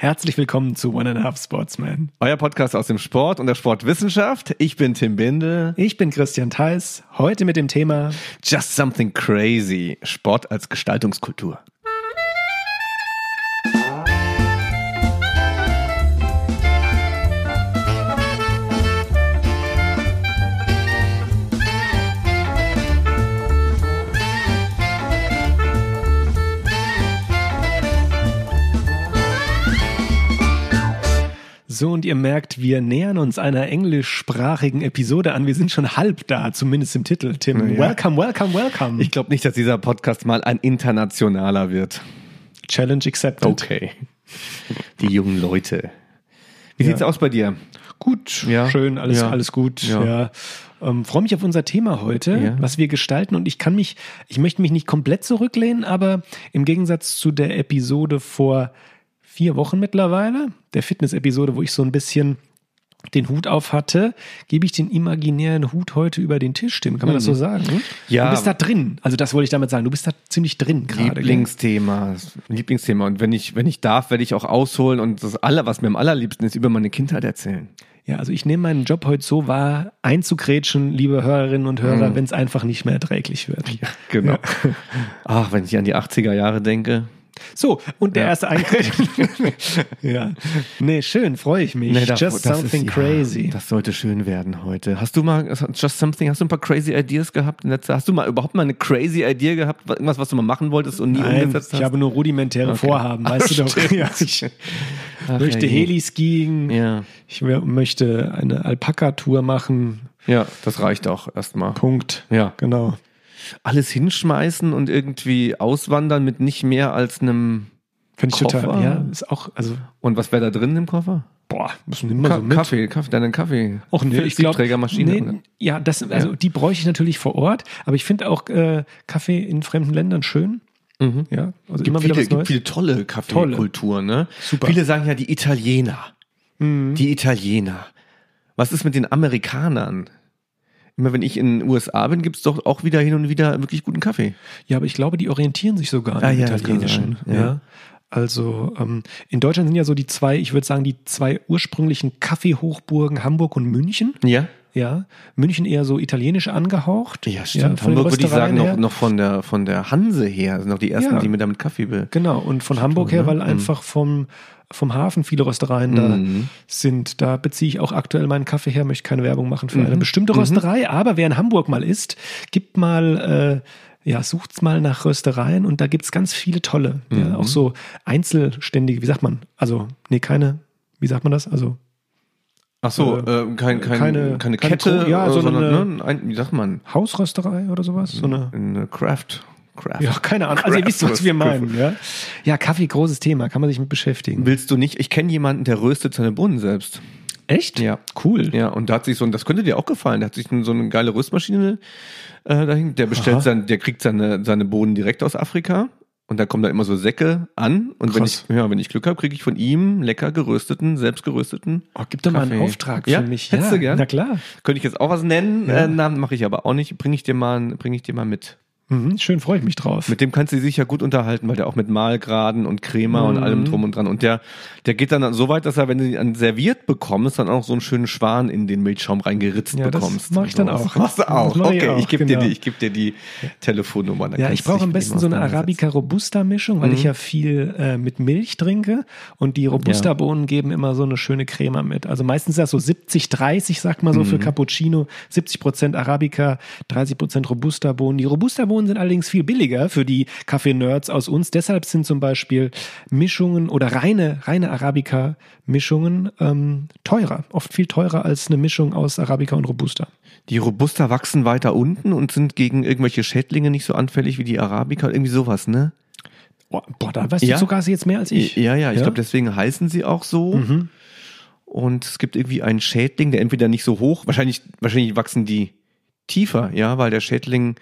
Herzlich willkommen zu One and a Half Sportsman. Euer Podcast aus dem Sport und der Sportwissenschaft. Ich bin Tim Binde. Ich bin Christian Theis. Heute mit dem Thema Just Something Crazy. Sport als Gestaltungskultur. So, und ihr merkt, wir nähern uns einer englischsprachigen Episode an. Wir sind schon halb da, zumindest im Titel, Tim. Ja. Welcome, welcome, welcome. Ich glaube nicht, dass dieser Podcast mal ein internationaler wird. Challenge accepted. Okay. Die jungen Leute. Wie Ja. sieht's aus bei dir? Gut, Ja. schön, alles, Ja. alles gut. Ja. Ähm, Freue mich auf unser Thema heute, was wir gestalten. Und ich kann mich, ich möchte mich nicht komplett zurücklehnen, aber im Gegensatz zu der Episode vor vier Wochen mittlerweile, der Fitness-Episode, wo ich so ein bisschen den Hut auf hatte, gebe ich den imaginären Hut heute über den Tisch, Tim. Kann man das so sagen? Mhm. Ja. Du bist da drin. Also das wollte ich damit sagen. Du bist da ziemlich drin gerade. Lieblingsthema. Lieblingsthema. Und wenn ich, wenn ich darf, werde ich auch ausholen und das aller, was mir am allerliebsten ist, über meine Kindheit erzählen. Ja, also ich nehme meinen Job heute so wahr, einzugrätschen, liebe Hörerinnen und Hörer, wenn es einfach nicht mehr erträglich wird. Genau. Ach, wenn ich an die 80er Jahre denke. So, und der Ja. erste Eingriff. ja. Nee, schön, freue ich mich. Nee, da- Just das something ist, crazy. Ja, das sollte schön werden heute. Hast du mal, just something, hast du ein paar crazy Ideas gehabt? in letzter- Hast du mal überhaupt mal eine crazy Idee gehabt? Irgendwas, was du mal machen wolltest und nie Nein, umgesetzt hast? ich habe nur rudimentäre Vorhaben, weißt du doch. Ja, ich Ach, möchte herrje. Heliskiing, Ja. ich möchte eine Alpaka-Tour machen. ja, das reicht auch erstmal. Punkt. Ja. Genau. Alles hinschmeißen und irgendwie auswandern mit nicht mehr als einem. Finde ich Koffer? total. Ja, ist auch, also, Und was wäre da drin im Koffer? boah, müssen immer Ka so mit. Kaffee, Kaffee, deinen Kaffee. Och, nee, ich glaube, Siebträgermaschine. nee, ja, das, also die bräuchte ich natürlich vor Ort, aber ich finde auch äh, Kaffee in fremden Ländern schön. Mhm. Ja, also Gibt immer wieder viele, was gibt viele tolle Kaffeekulturen, ne? Super. Viele sagen ja die Italiener. Mhm. Die Italiener. Was ist mit den Amerikanern? Immer wenn ich in den USA bin, gibt's doch auch wieder hin und wieder wirklich guten Kaffee. Ja, aber ich glaube, die orientieren sich sogar Ah, an ja, das kann italienischen. Ja. ja. Also ähm, in Deutschland sind ja so die zwei, ich würde sagen, die zwei ursprünglichen Kaffeehochburgen Hamburg und München. Ja? Ja, München eher so italienisch angehaucht. Ja, stimmt. von den Hamburg würde ich sagen, noch, noch von der, von der Hanse her, sind noch die ersten, Ja. die mir damit Kaffee be. Genau, und von Hamburg her, ne? weil Mhm. einfach vom, vom Hafen viele Röstereien da Mhm. sind. Da beziehe ich auch aktuell meinen Kaffee her, möchte keine Werbung machen für eine Mhm. bestimmte Rösterei, aber wer in Hamburg mal ist, gibt mal, äh, ja, sucht's mal nach Röstereien und da gibt's ganz viele tolle. Mhm. Ja, auch so einzelständige, wie sagt man? Also, nee, keine, wie sagt man das? Also, Ach so, Äh, äh, kein, kein, keine- keine, keine Kette, Gro- ja, äh, sondern sondern, eine- ne, ein, wie sagt man? Hausrösterei oder sowas? So eine. Eine Craft. Craft. Ja, keine Ahnung. Also ihr wisst, was wir Craft- meinen. Ja, ja Kaffee, großes Thema, kann man sich mit beschäftigen. Willst du nicht? Ich kenne jemanden, der röstet seine Bohnen selbst. Echt? Ja. Cool. Ja, und da hat sich so, und das könnte dir auch gefallen, der hat sich so eine geile Röstmaschine äh, dahin, der bestellt Aha. sein, der kriegt seine, seine Bohnen direkt aus Afrika und da kommen da immer so Säcke an und wenn ich, ja, wenn ich Glück habe, kriege ich von ihm lecker gerösteten, selbst gerösteten. Oh, gib doch mal einen. Auftrag Ja? für mich. Hättest du gern? Na klar. Könnte ich jetzt auch was nennen, Ja. äh, Namen mache ich aber auch nicht, bringe ich dir mal, bringe ich dir mal mit. Mhm, schön, freue ich mich drauf. Mit dem kannst du dich ja gut unterhalten, weil der auch mit Malgraden und Crema und Mhm. allem drum und dran. Und der, der geht dann so weit, dass er, wenn du ihn serviert bekommst, dann auch so einen schönen Schwan in den Milchschaum reingeritzt Ja, das bekommst. mach ich dann Das auch. Machst du auch. Das ich Okay, auch, ich gebe genau. dir die, ich gebe dir die Telefonnummer. dann Ja, ich brauche am besten so eine. Arabica Robusta Mischung, weil ich Mhm. ja viel äh, mit Milch trinke und die Robusta Bohnen geben immer so eine schöne Crema mit. Also meistens ist das so 70 30, sagt man so Mhm. für Cappuccino, 70 Prozent Arabica, 30 Prozent Robusta Bohnen. Die Robusta Bohnen sind allerdings viel billiger für die Kaffee-Nerds aus uns. Deshalb sind zum Beispiel Mischungen oder reine reine Arabica Mischungen ähm, teurer, oft viel teurer als eine Mischung aus Arabica und Robusta. Die Robusta wachsen weiter unten und sind gegen irgendwelche Schädlinge nicht so anfällig wie die Arabica. Irgendwie sowas, ne? Boah, boah da weißt Ja. du sogar jetzt mehr als ich. Ja, ja, ich glaube, deswegen heißen sie auch so. Mhm. Und es gibt irgendwie einen Schädling, der entweder nicht so hoch, wahrscheinlich, wahrscheinlich wachsen die tiefer, ja, weil der Schädling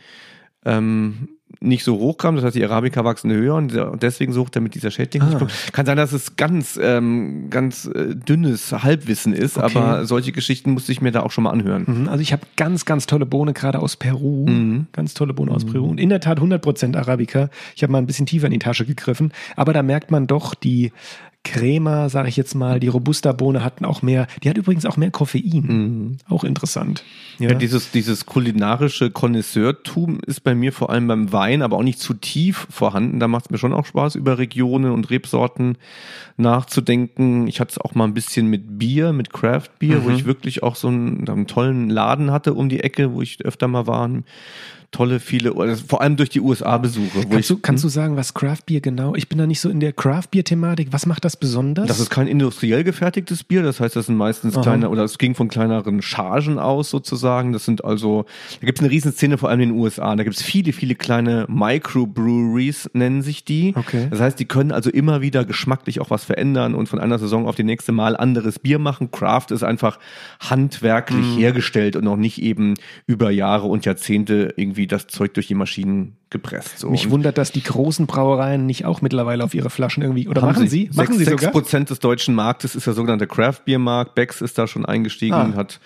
ähm, nicht so hoch kam. Das heißt, die Arabica wachsen höher und deswegen sucht er mit dieser Schädling. Ah. nicht kommt. Kann sein, dass es ganz, ähm, ganz äh, dünnes Halbwissen ist, Okay. aber solche Geschichten musste ich mir da auch schon mal anhören. Mhm, Also ich habe ganz, ganz tolle Bohne, gerade aus Peru. Mhm. Ganz tolle Bohne aus Peru. Und in der Tat 100% Arabica. Ich habe mal ein bisschen tiefer in die Tasche gegriffen. Aber da merkt man doch die Crema, sage ich jetzt mal. Die Robusta-Bohne hatten auch mehr, die hat übrigens auch mehr Koffein. Mhm. Auch interessant. Ja, dieses, dieses kulinarische Konnoisseurtum ist bei mir vor allem beim Wein, aber auch nicht zu tief vorhanden. Da macht es mir schon auch Spaß, über Regionen und Rebsorten nachzudenken. Ich hatte es auch mal ein bisschen mit Bier, mit Craft Beer, wo Mhm. ich wirklich auch so einen, einen tollen Laden hatte um die Ecke, wo ich öfter mal war. Tolle, viele, also vor allem durch die USA-Besuche. Kannst, du, kannst du sagen, was Craft Beer genau? Ich bin da nicht so in der Craft Beer Thematik. Was macht das besonders? Das ist kein industriell gefertigtes Bier, das heißt, das sind meistens Aha. kleine, oder es ging von kleineren Chargen aus sozusagen. Das sind also, da gibt es eine Riesenszene, vor allem in den USA. Da gibt es viele, viele kleine Microbreweries, nennen sich die. Okay. Das heißt, die können also immer wieder geschmacklich auch was verändern und von einer Saison auf die nächste Mal anderes Bier machen. Craft ist einfach handwerklich Mhm. hergestellt und auch nicht eben über Jahre und Jahrzehnte irgendwie das Zeug durch die Maschinen gepresst. So. Mich Und wundert, dass die großen Brauereien nicht auch mittlerweile auf ihre Flaschen irgendwie, oder machen sie? Machen sie Sechs sogar? Prozent des deutschen Marktes ist der sogenannte Craft Beer Markt. Becks ist da schon eingestiegen Ah. und hat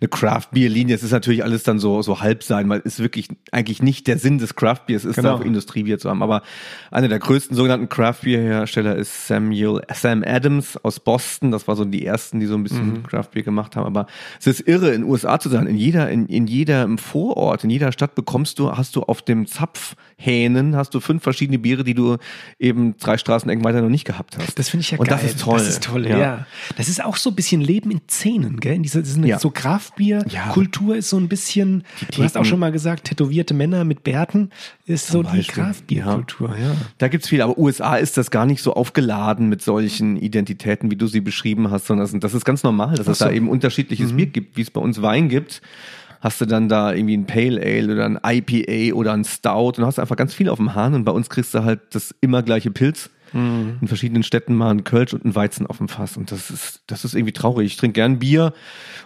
eine Craft Beer Linie. Es ist natürlich alles dann so, so halb sein, weil es wirklich eigentlich nicht der Sinn des Craft Beers ist, Genau. da auch Industriebier zu haben. Aber einer der größten sogenannten Craft Beer Hersteller ist Samuel, Sam Adams aus Boston. Das war so die ersten, die so ein bisschen Mhm. Craft Beer gemacht haben. Aber es ist irre, in den USA zu sein. In jeder, in, in jeder im Vorort, in jeder Stadt bekommst du, hast du auf dem Zapfhähnen, hast du fünf verschiedene Biere, die du eben drei Straßenecken weiter noch nicht gehabt hast. Das finde ich ja Und geil. das ist toll. Das ist toll, ja. Das ist auch so ein bisschen Leben in Szenen, gell? In dieser, Ja. so Kraftbier-Kultur ist so ein bisschen, du hast auch schon mal gesagt, tätowierte Männer mit Bärten ist so die Beispiel. Kraftbier-Kultur, ja. Da gibt's viel, aber USA ist das gar nicht so aufgeladen mit solchen Identitäten, wie du sie beschrieben hast, sondern das, ist ganz normal, dass es so. Mhm. da eben unterschiedliches Bier gibt, wie es bei uns Wein gibt. Hast du dann da irgendwie ein Pale Ale oder ein IPA oder ein Stout und hast einfach ganz viel auf dem Hahn und bei uns kriegst du halt das immer gleiche Pilz. Mhm. In verschiedenen Städten mal ein Kölsch und ein Weizen auf dem Fass und das ist, das ist irgendwie traurig. Ich trinke gern Bier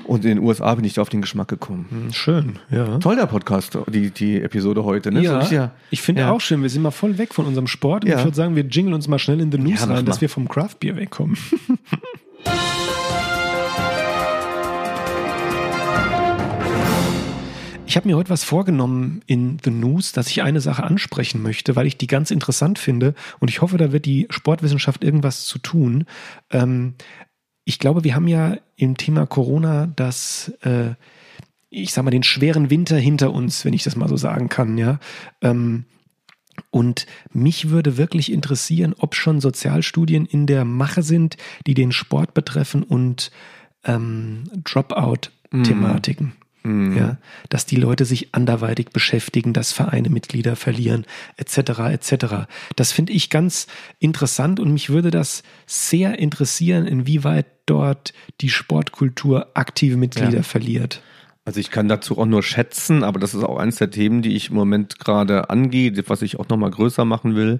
und in den USA bin ich da auf den Geschmack gekommen. Schön, ja. Toll der Podcast, die, die Episode heute. Ne? So Ja, ich finde ja. auch schön, wir sind mal voll weg von unserem Sport und Ja. ich würde sagen, wir jingeln uns mal schnell in the News Ja, rein, dass wir vom Craftbier wegkommen. Ich habe mir heute was vorgenommen in The News, dass ich eine Sache ansprechen möchte, weil ich die ganz interessant finde und ich hoffe, da wird die Sportwissenschaft irgendwas zu tun. Ähm, ich glaube, wir haben ja im Thema Corona das, äh, ich sag mal, den schweren Winter hinter uns, wenn ich das mal so sagen kann, ja. Ähm, und mich würde wirklich interessieren, ob schon Sozialstudien in der Mache sind, die den Sport betreffen und ähm, Dropout-Thematiken. Ja, dass die Leute sich anderweitig beschäftigen, dass Vereine Mitglieder verlieren, etc. etc. Das finde ich ganz interessant und mich würde das sehr interessieren, inwieweit dort die Sportkultur aktive Mitglieder Ja. verliert. Also ich kann dazu auch nur schätzen, aber das ist auch eines der Themen, die ich im Moment gerade angehe, was ich auch nochmal größer machen will,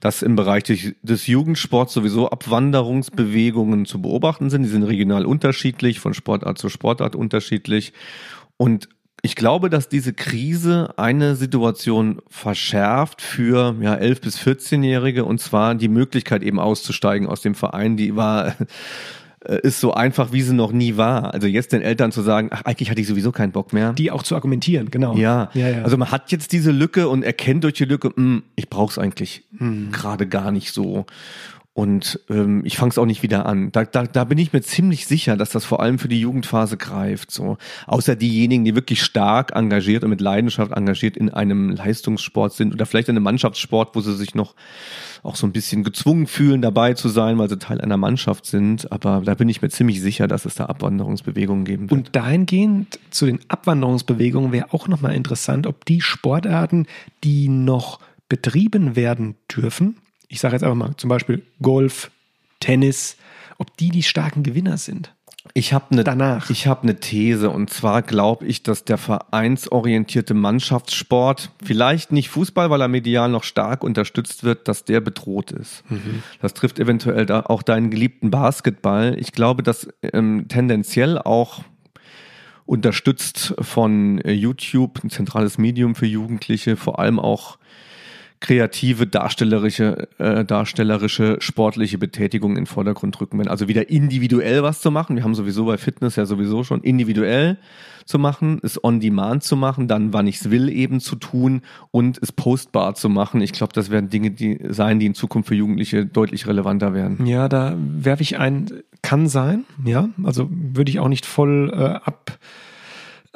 dass im Bereich des Jugendsports sowieso Abwanderungsbewegungen zu beobachten sind. Die sind regional unterschiedlich, von Sportart zu Sportart unterschiedlich. Und ich glaube, dass diese Krise eine Situation verschärft für ja, 11- bis 14-Jährige und zwar die Möglichkeit eben auszusteigen aus dem Verein, die war äh, ist so einfach, wie sie noch nie war. Also jetzt den Eltern zu sagen, ach, eigentlich hatte ich sowieso keinen Bock mehr. Die auch zu argumentieren, genau. ja. ja, ja. also man hat jetzt diese Lücke und erkennt durch die Lücke, hm, ich brauch's eigentlich Hm. gerade gar nicht so. Und ähm, ich fange es auch nicht wieder an. Da, da, da bin ich mir ziemlich sicher, dass das vor allem für die Jugendphase greift. So, außer diejenigen, die wirklich stark engagiert und mit Leidenschaft engagiert in einem Leistungssport sind oder vielleicht in einem Mannschaftssport, wo sie sich noch auch so ein bisschen gezwungen fühlen, dabei zu sein, weil sie Teil einer Mannschaft sind. Aber da bin ich mir ziemlich sicher, dass es da Abwanderungsbewegungen geben wird. Und dahingehend zu den Abwanderungsbewegungen wäre auch nochmal interessant, ob die Sportarten, die noch betrieben werden dürfen, ich sage jetzt einfach mal zum Beispiel Golf, Tennis, ob die die starken Gewinner sind. Ich habe eine Danach. Ich habe eine These und zwar glaube ich, dass der vereinsorientierte Mannschaftssport, vielleicht nicht Fußball, weil er medial noch stark unterstützt wird, dass der bedroht ist. Das trifft eventuell da auch deinen geliebten Basketball. Ich glaube, dass ähm, tendenziell auch unterstützt von äh, YouTube, ein zentrales Medium für Jugendliche, vor allem auch kreative, darstellerische, äh, darstellerische, sportliche Betätigung in den Vordergrund rücken werden. Also wieder individuell was zu machen. Wir haben sowieso bei Fitness ja sowieso schon individuell zu machen, es on demand zu machen, dann wann ich's will eben zu tun und es postbar zu machen. Ich glaube, das werden Dinge die sein, die in Zukunft für Jugendliche deutlich relevanter werden. Ja, da werfe ich ein, kann sein, ja. Also würde ich auch nicht voll äh, ab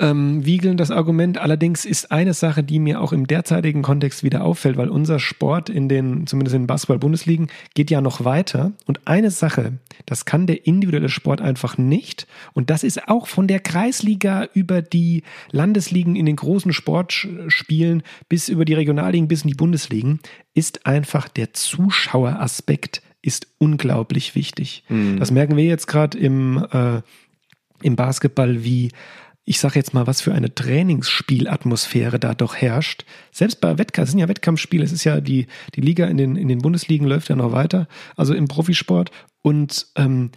ähm, wiegeln das Argument. Allerdings ist eine Sache, die mir auch im derzeitigen Kontext wieder auffällt, weil unser Sport in den, zumindest in den Basketball-Bundesligen, geht ja noch weiter. Und eine Sache, das kann der individuelle Sport einfach nicht. Und das ist auch von der Kreisliga über die Landesligen in den großen Sportspielen bis über die Regionalligen bis in die Bundesligen, ist einfach der Zuschaueraspekt ist unglaublich wichtig. Mhm. Das merken wir jetzt gerade im, äh, im Basketball, wie ich sage jetzt mal, was für eine Trainingsspielatmosphäre da doch herrscht. Selbst bei Wettkampf, es sind ja Wettkampfspiele, es ist ja die, die Liga in den, in den Bundesligen läuft ja noch weiter, also im Profisport. Und ähm,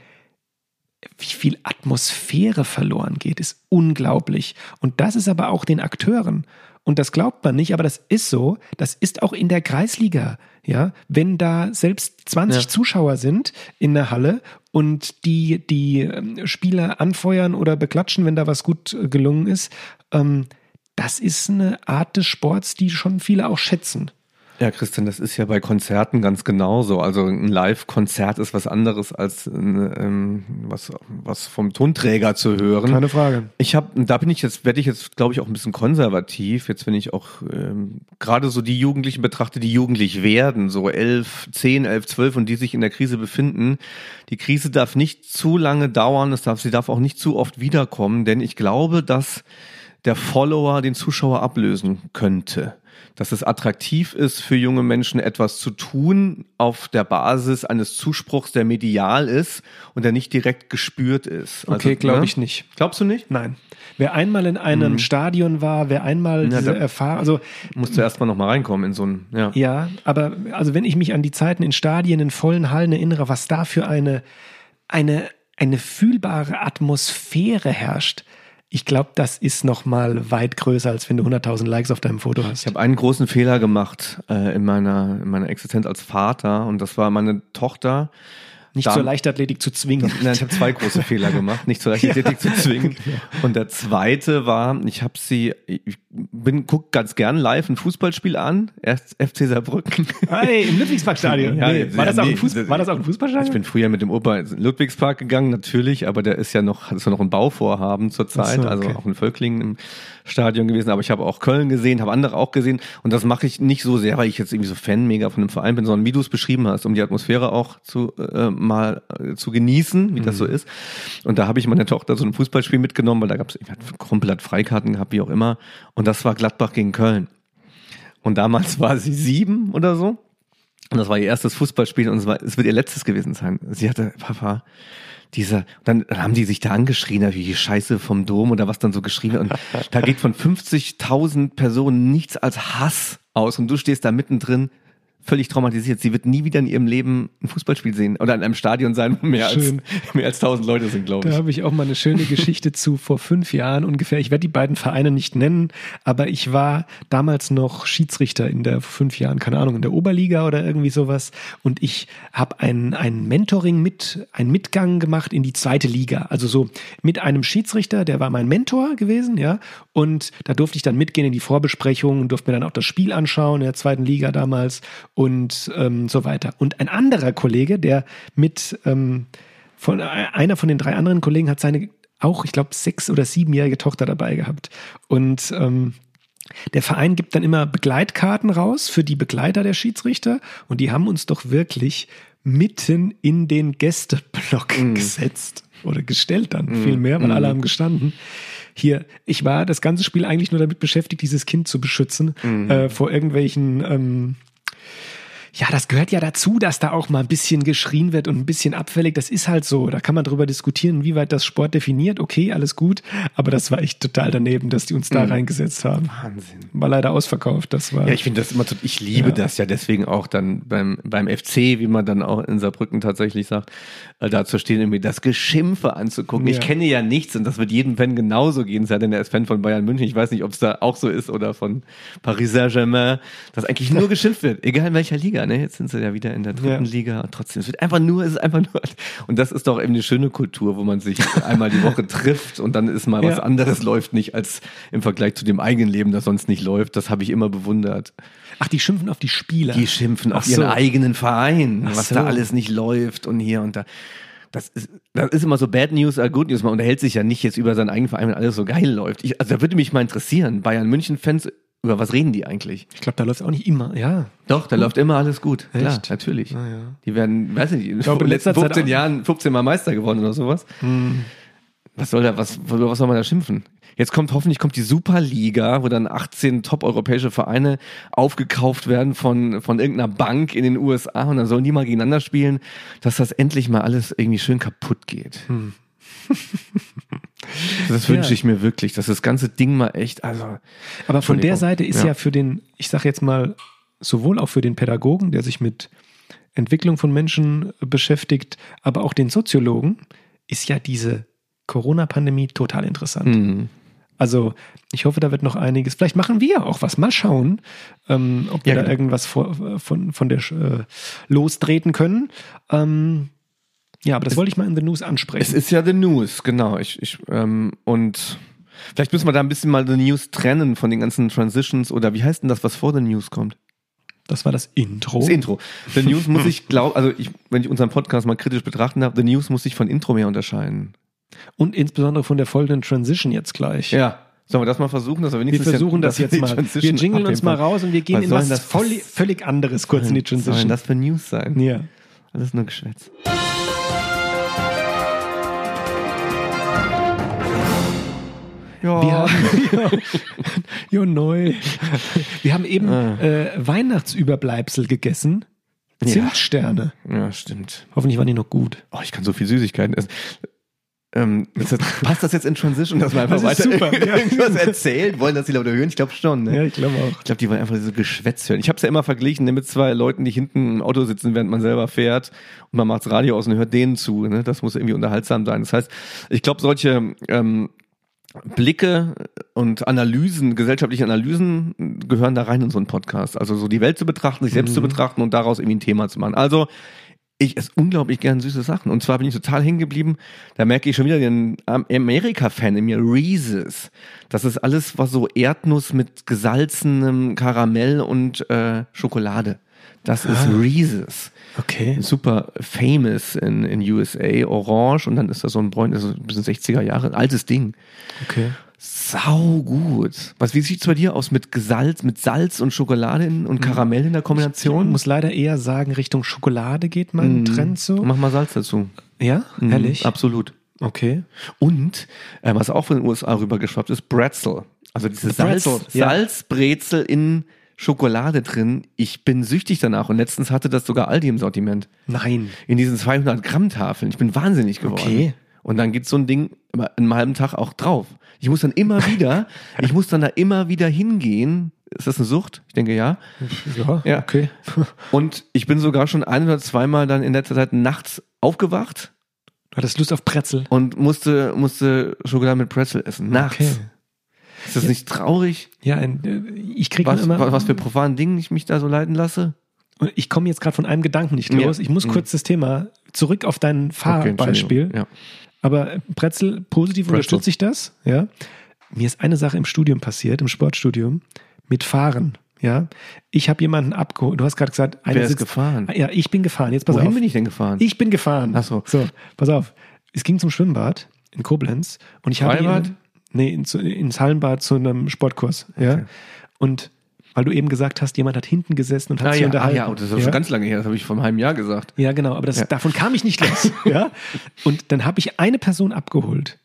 wie viel Atmosphäre verloren geht, ist unglaublich. Und das ist aber auch den Akteuren. Und das glaubt man nicht, aber das ist so. Das ist auch in der Kreisliga. Ja, wenn da selbst 20 ja. Zuschauer sind in der Halle und die die ähm, Spieler anfeuern oder beklatschen, wenn da was gut äh, gelungen ist, ähm, das ist eine Art des Sports, die schon viele auch schätzen. Ja, Christian, das ist ja bei Konzerten ganz genauso. Also ein Live-Konzert ist was anderes als ein, ähm, was, was vom Tonträger zu hören. Keine Frage. Ich habe, da bin ich jetzt, werde ich jetzt, glaube ich, auch ein bisschen konservativ. Jetzt, wenn ich auch ähm, gerade so die Jugendlichen betrachte, die jugendlich werden, so elf, zehn, elf, zwölf und die sich in der Krise befinden. Die Krise darf nicht zu lange dauern. Es darf, sie darf auch nicht zu oft wiederkommen, denn ich glaube, dass der Follower den Zuschauer ablösen könnte dass es attraktiv ist für junge Menschen etwas zu tun auf der Basis eines Zuspruchs, der medial ist und der nicht direkt gespürt ist. Also, okay, glaube ne? ich nicht. Glaubst du nicht? Nein. Wer einmal in einem mhm. Stadion war, wer einmal ja, diese Erfahrung, also musst du erstmal noch mal reinkommen in so ein ja. Ja, aber also wenn ich mich an die Zeiten in Stadien in vollen Hallen erinnere, was da für eine eine eine fühlbare Atmosphäre herrscht ich glaube, das ist noch mal weit größer, als wenn du 100.000 Likes auf deinem Foto hast. Ich habe einen großen Fehler gemacht äh, in, meiner, in meiner Existenz als Vater und das war meine Tochter nicht zur Leichtathletik zu zwingen. Nein, ich habe zwei große Fehler gemacht, nicht zur Leichtathletik ja. zu zwingen. Und der zweite war, ich habe sie, ich bin guck ganz gern live ein Fußballspiel an, erst FC Saarbrücken. Hey, im Ludwigsparkstadion. Ja, nee. war, das auch ein Fußball, war das auch ein Fußballstadion? Ich bin früher mit dem Opa in Ludwigspark gegangen, natürlich, aber der ist ja noch, ist ja noch ein Bauvorhaben zurzeit, so, okay. also auch in Völklingen im Stadion gewesen, aber ich habe auch Köln gesehen, habe andere auch gesehen und das mache ich nicht so sehr, weil ich jetzt irgendwie so Fan mega von einem Verein bin, sondern wie du es beschrieben hast, um die Atmosphäre auch zu äh, mal äh, zu genießen, wie mhm. das so ist. Und da habe ich meine Tochter so ein Fußballspiel mitgenommen, weil da gab es, ich hatte Kumpel hat Freikarten gehabt, wie auch immer. Und das war Gladbach gegen Köln. Und damals war sie sieben oder so. Und das war ihr erstes Fußballspiel und es, war, es wird ihr letztes gewesen sein. Sie hatte, Papa, dieser, dann haben die sich da angeschrien, wie die Scheiße vom Dom oder was dann so geschrien und da geht von 50.000 Personen nichts als Hass aus und du stehst da mittendrin völlig traumatisiert. Sie wird nie wieder in ihrem Leben ein Fußballspiel sehen oder in einem Stadion sein, wo mehr, als, mehr als tausend Leute sind, glaube ich. Da habe ich auch mal eine schöne Geschichte zu vor fünf Jahren ungefähr. Ich werde die beiden Vereine nicht nennen, aber ich war damals noch Schiedsrichter in der fünf Jahren, keine Ahnung, in der Oberliga oder irgendwie sowas. Und ich habe ein, ein Mentoring mit, ein Mitgang gemacht in die zweite Liga. Also so mit einem Schiedsrichter, der war mein Mentor gewesen, ja. Und da durfte ich dann mitgehen in die Vorbesprechung, durfte mir dann auch das Spiel anschauen in der zweiten Liga damals und ähm, so weiter. Und ein anderer Kollege, der mit ähm, von einer von den drei anderen Kollegen hat seine auch, ich glaube, sechs- oder siebenjährige Tochter dabei gehabt. Und ähm, der Verein gibt dann immer Begleitkarten raus für die Begleiter der Schiedsrichter und die haben uns doch wirklich mitten in den Gästeblock mm. gesetzt oder gestellt dann mm. viel mehr, weil mm. alle haben gestanden. Hier, ich war das ganze Spiel eigentlich nur damit beschäftigt, dieses Kind zu beschützen mm. äh, vor irgendwelchen ähm, Ja, das gehört ja dazu, dass da auch mal ein bisschen geschrien wird und ein bisschen abfällig. Das ist halt so. Da kann man drüber diskutieren, wie weit das Sport definiert. Okay, alles gut. Aber das war echt total daneben, dass die uns da Mhm. reingesetzt haben. Wahnsinn. War leider ausverkauft. Das war. Ja, ich finde das immer, tot- ich liebe Ja. das ja deswegen auch dann beim, beim FC, wie man dann auch in Saarbrücken tatsächlich sagt, äh, da zu stehen, irgendwie das Geschimpfe anzugucken. Ich Ja. kenne ja nichts und das wird jedem Fan genauso gehen, sei denn er ist Fan von Bayern München. Ich weiß nicht, ob es da auch so ist oder von Paris Saint-Germain, dass eigentlich nur geschimpft wird, egal in welcher Liga, ne? Jetzt sind sie ja wieder in der dritten Ja. Liga und trotzdem, es wird einfach nur, es ist einfach nur, und das ist doch eben eine schöne Kultur, wo man sich einmal die Woche trifft und dann ist mal was Ja. anderes läuft nicht als im Vergleich zu dem eigenen Leben, das sonst nicht läuft. Das habe ich immer bewundert. Ach, die schimpfen auf die Spieler. Die schimpfen auf Ach ihren so. eigenen Verein, Ach was so. da alles nicht läuft und hier und da. Das ist, das ist immer so Bad News or Good News. Man unterhält sich ja nicht jetzt über seinen eigenen Verein, wenn alles so geil läuft. Ich, also da würde mich mal interessieren, Bayern München-Fans, über was reden die eigentlich? Ich glaube, da läuft auch nicht immer. Ja. Doch, da läuft immer alles gut. Klar, Echt? natürlich. Ah, ja. Die werden, weiß ich nicht, in glaube, den letzten letzter Zeit 15 auch- Jahren 15 Mal Meister geworden oder sowas. Was soll da, was, was soll man da schimpfen? Jetzt kommt hoffentlich kommt die Superliga, wo dann 18 top-europäische Vereine aufgekauft werden von, von irgendeiner Bank in den USA und dann sollen die mal gegeneinander spielen, dass das endlich mal alles irgendwie schön kaputt geht. das wünsche Ja. ich mir wirklich, dass das ganze Ding mal echt, also. Aber von der. Seite ist Ja. ja. für den, ich sage jetzt mal, sowohl auch für den Pädagogen, der sich mit Entwicklung von Menschen beschäftigt, aber auch den Soziologen, ist ja diese Corona-Pandemie total interessant. Hm. Also ich hoffe, da wird noch einiges. Vielleicht machen wir auch was. Mal schauen, ähm, ob wir Ja, da genau. irgendwas vor, von, von der äh, lostreten können. Ähm, ja, aber das wollte ich mal in the News ansprechen. Es ist ja The News, genau. Ich, ich, ähm, und vielleicht müssen wir da ein bisschen mal The News trennen von den ganzen Transitions oder wie heißt denn das, was vor The News kommt? das war das Intro. Das Intro. The News muss ich glauben, also ich, wenn ich unseren Podcast mal kritisch betrachten darf, The News muss sich von Intro mehr unterscheiden. Und insbesondere von der folgenden Transition jetzt gleich. Ja. Sollen wir das mal versuchen, dass wir Wir wenigstens versuchen das dass wir jetzt mal. Wir jingeln uns mal raus und wir gehen Was in was das- völlig, völlig anderes kurz in die Transition. das für News sein? Ja. Alles nur Geschwätz. Ja. Wir haben, jo, neu. Wir haben eben Ah. äh, Weihnachtsüberbleibsel gegessen. Ja. Zimtsterne. ja, stimmt. Hoffentlich waren die noch gut. Oh, ich kann so viel Süßigkeiten essen. Ähm, ist das, passt das jetzt in Transition, dass wir einfach Das weiter super, ja. irgendwas erzählen? Wollen das die Leute hören? Ich glaube schon. Ne? Ja, ich glaube auch. Ich glaube, die wollen einfach so Geschwätz hören. Ich habe es ja immer verglichen ne, mit zwei Leuten, die hinten im Auto sitzen, während man selber fährt und man macht das Radio aus und hört denen zu. Ne? Das muss irgendwie unterhaltsam sein. Das heißt, ich glaube, solche ähm, Blicke und Analysen, gesellschaftliche Analysen gehören da rein in so einen Podcast. Also so die Welt zu betrachten, sich selbst zu betrachten und daraus irgendwie ein Thema zu machen. Also ich esse unglaublich gern süße Sachen. Und zwar bin ich total hängen geblieben. Da merke ich schon wieder den Am- Amerika-Fan in mir, Reese's. Das ist alles, was so Erdnuss mit gesalzenem Karamell und äh, Schokolade. Das ist Reese's. Okay. Super famous in, in USA, orange. Und dann ist das so ein Bräun, das ist ein bisschen 60er Jahre, altes Ding. Okay. Sau gut. Was, wie sieht's bei dir aus mit Gesalz, mit Salz und Schokolade in- und Karamell in der Ich Kombination? muss leider eher sagen, Richtung Schokolade geht mein Mhm. Trend so. Mach mal Salz dazu. Ja, Mhm, ehrlich? Absolut. Okay. Und äh, was auch von den USA rübergeschwappt ist, Bretzel. Also diese Salz, Bretzel, ja. Salzbrezel in Schokolade drin. Ich bin süchtig danach und letztens hatte das sogar Aldi im Sortiment. Nein. In diesen 200 Gramm Tafeln. Ich bin wahnsinnig geworden. Okay. Und dann geht so ein Ding immer einen halben Tag auch drauf. Ich muss dann immer wieder, ich muss dann da immer wieder hingehen. Ist das eine Sucht? Ich denke ja. Ja, Ja. okay. Und ich bin sogar schon ein oder zweimal dann in letzter Zeit nachts aufgewacht Du hattest Lust auf Pretzel. und musste, musste Schokolade mit Pretzel essen. Nachts. Okay. Ist das nicht traurig? Ja, äh, ich kriege Was, immer. was, für profanen Dingen ich mich da so leiten lasse? Und ich komme jetzt gerade von einem Gedanken nicht Ja. los. Ich muss Mhm. kurz das Thema zurück auf dein Fahrbeispiel. Entschuldigung. ja. Aber Pretzel, positiv Pretzel. unterstütze ich das. Ja. Mir ist eine Sache im Studium passiert, im Sportstudium, mit Fahren. Ja. Ich habe jemanden abgeholt. Du hast gerade gesagt, einer Wer ist sitzt- gefahren? Ja, ich bin gefahren. Jetzt pass Wohin auf. bin ich denn gefahren? Ich bin gefahren. Ach so. So, pass auf. Es ging zum Schwimmbad in Koblenz und ich habe Freibad? Nee, ins, ins Hallenbad zu einem Sportkurs, ja. Okay. Und weil du eben gesagt hast, jemand hat hinten gesessen und hat Ah, sich ja, ah, unterhalten. ja, oh, das ist schon ganz lange her, das habe ich vor einem halben Jahr gesagt. Ja, genau, aber das, Ja. davon kam ich nicht los. ja? Und dann habe ich eine Person abgeholt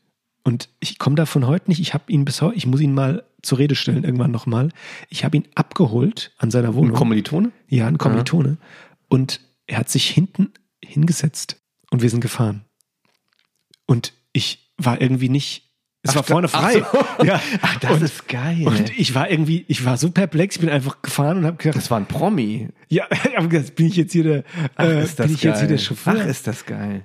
Und ich komme davon heute nicht. Ich habe ihn bis heute, ich muss ihn mal zur Rede stellen, irgendwann nochmal. Ich habe ihn abgeholt an seiner Ein Wohnung. Kommilitone? ja, ein Kommilitone. Und er hat sich hinten hingesetzt und wir sind gefahren. Und ich war irgendwie nicht, es Ach, war vorne ach frei. so. Ja. Ach, das und, ist geil. Und ich war irgendwie, ich war so perplex, ich bin einfach gefahren und habe gedacht, das war ein Promi. ja, ich hab gedacht, bin ich jetzt hier der, Ach, äh, ist das bin ich geil. jetzt hier der Chauffeur? Ach, ist das geil.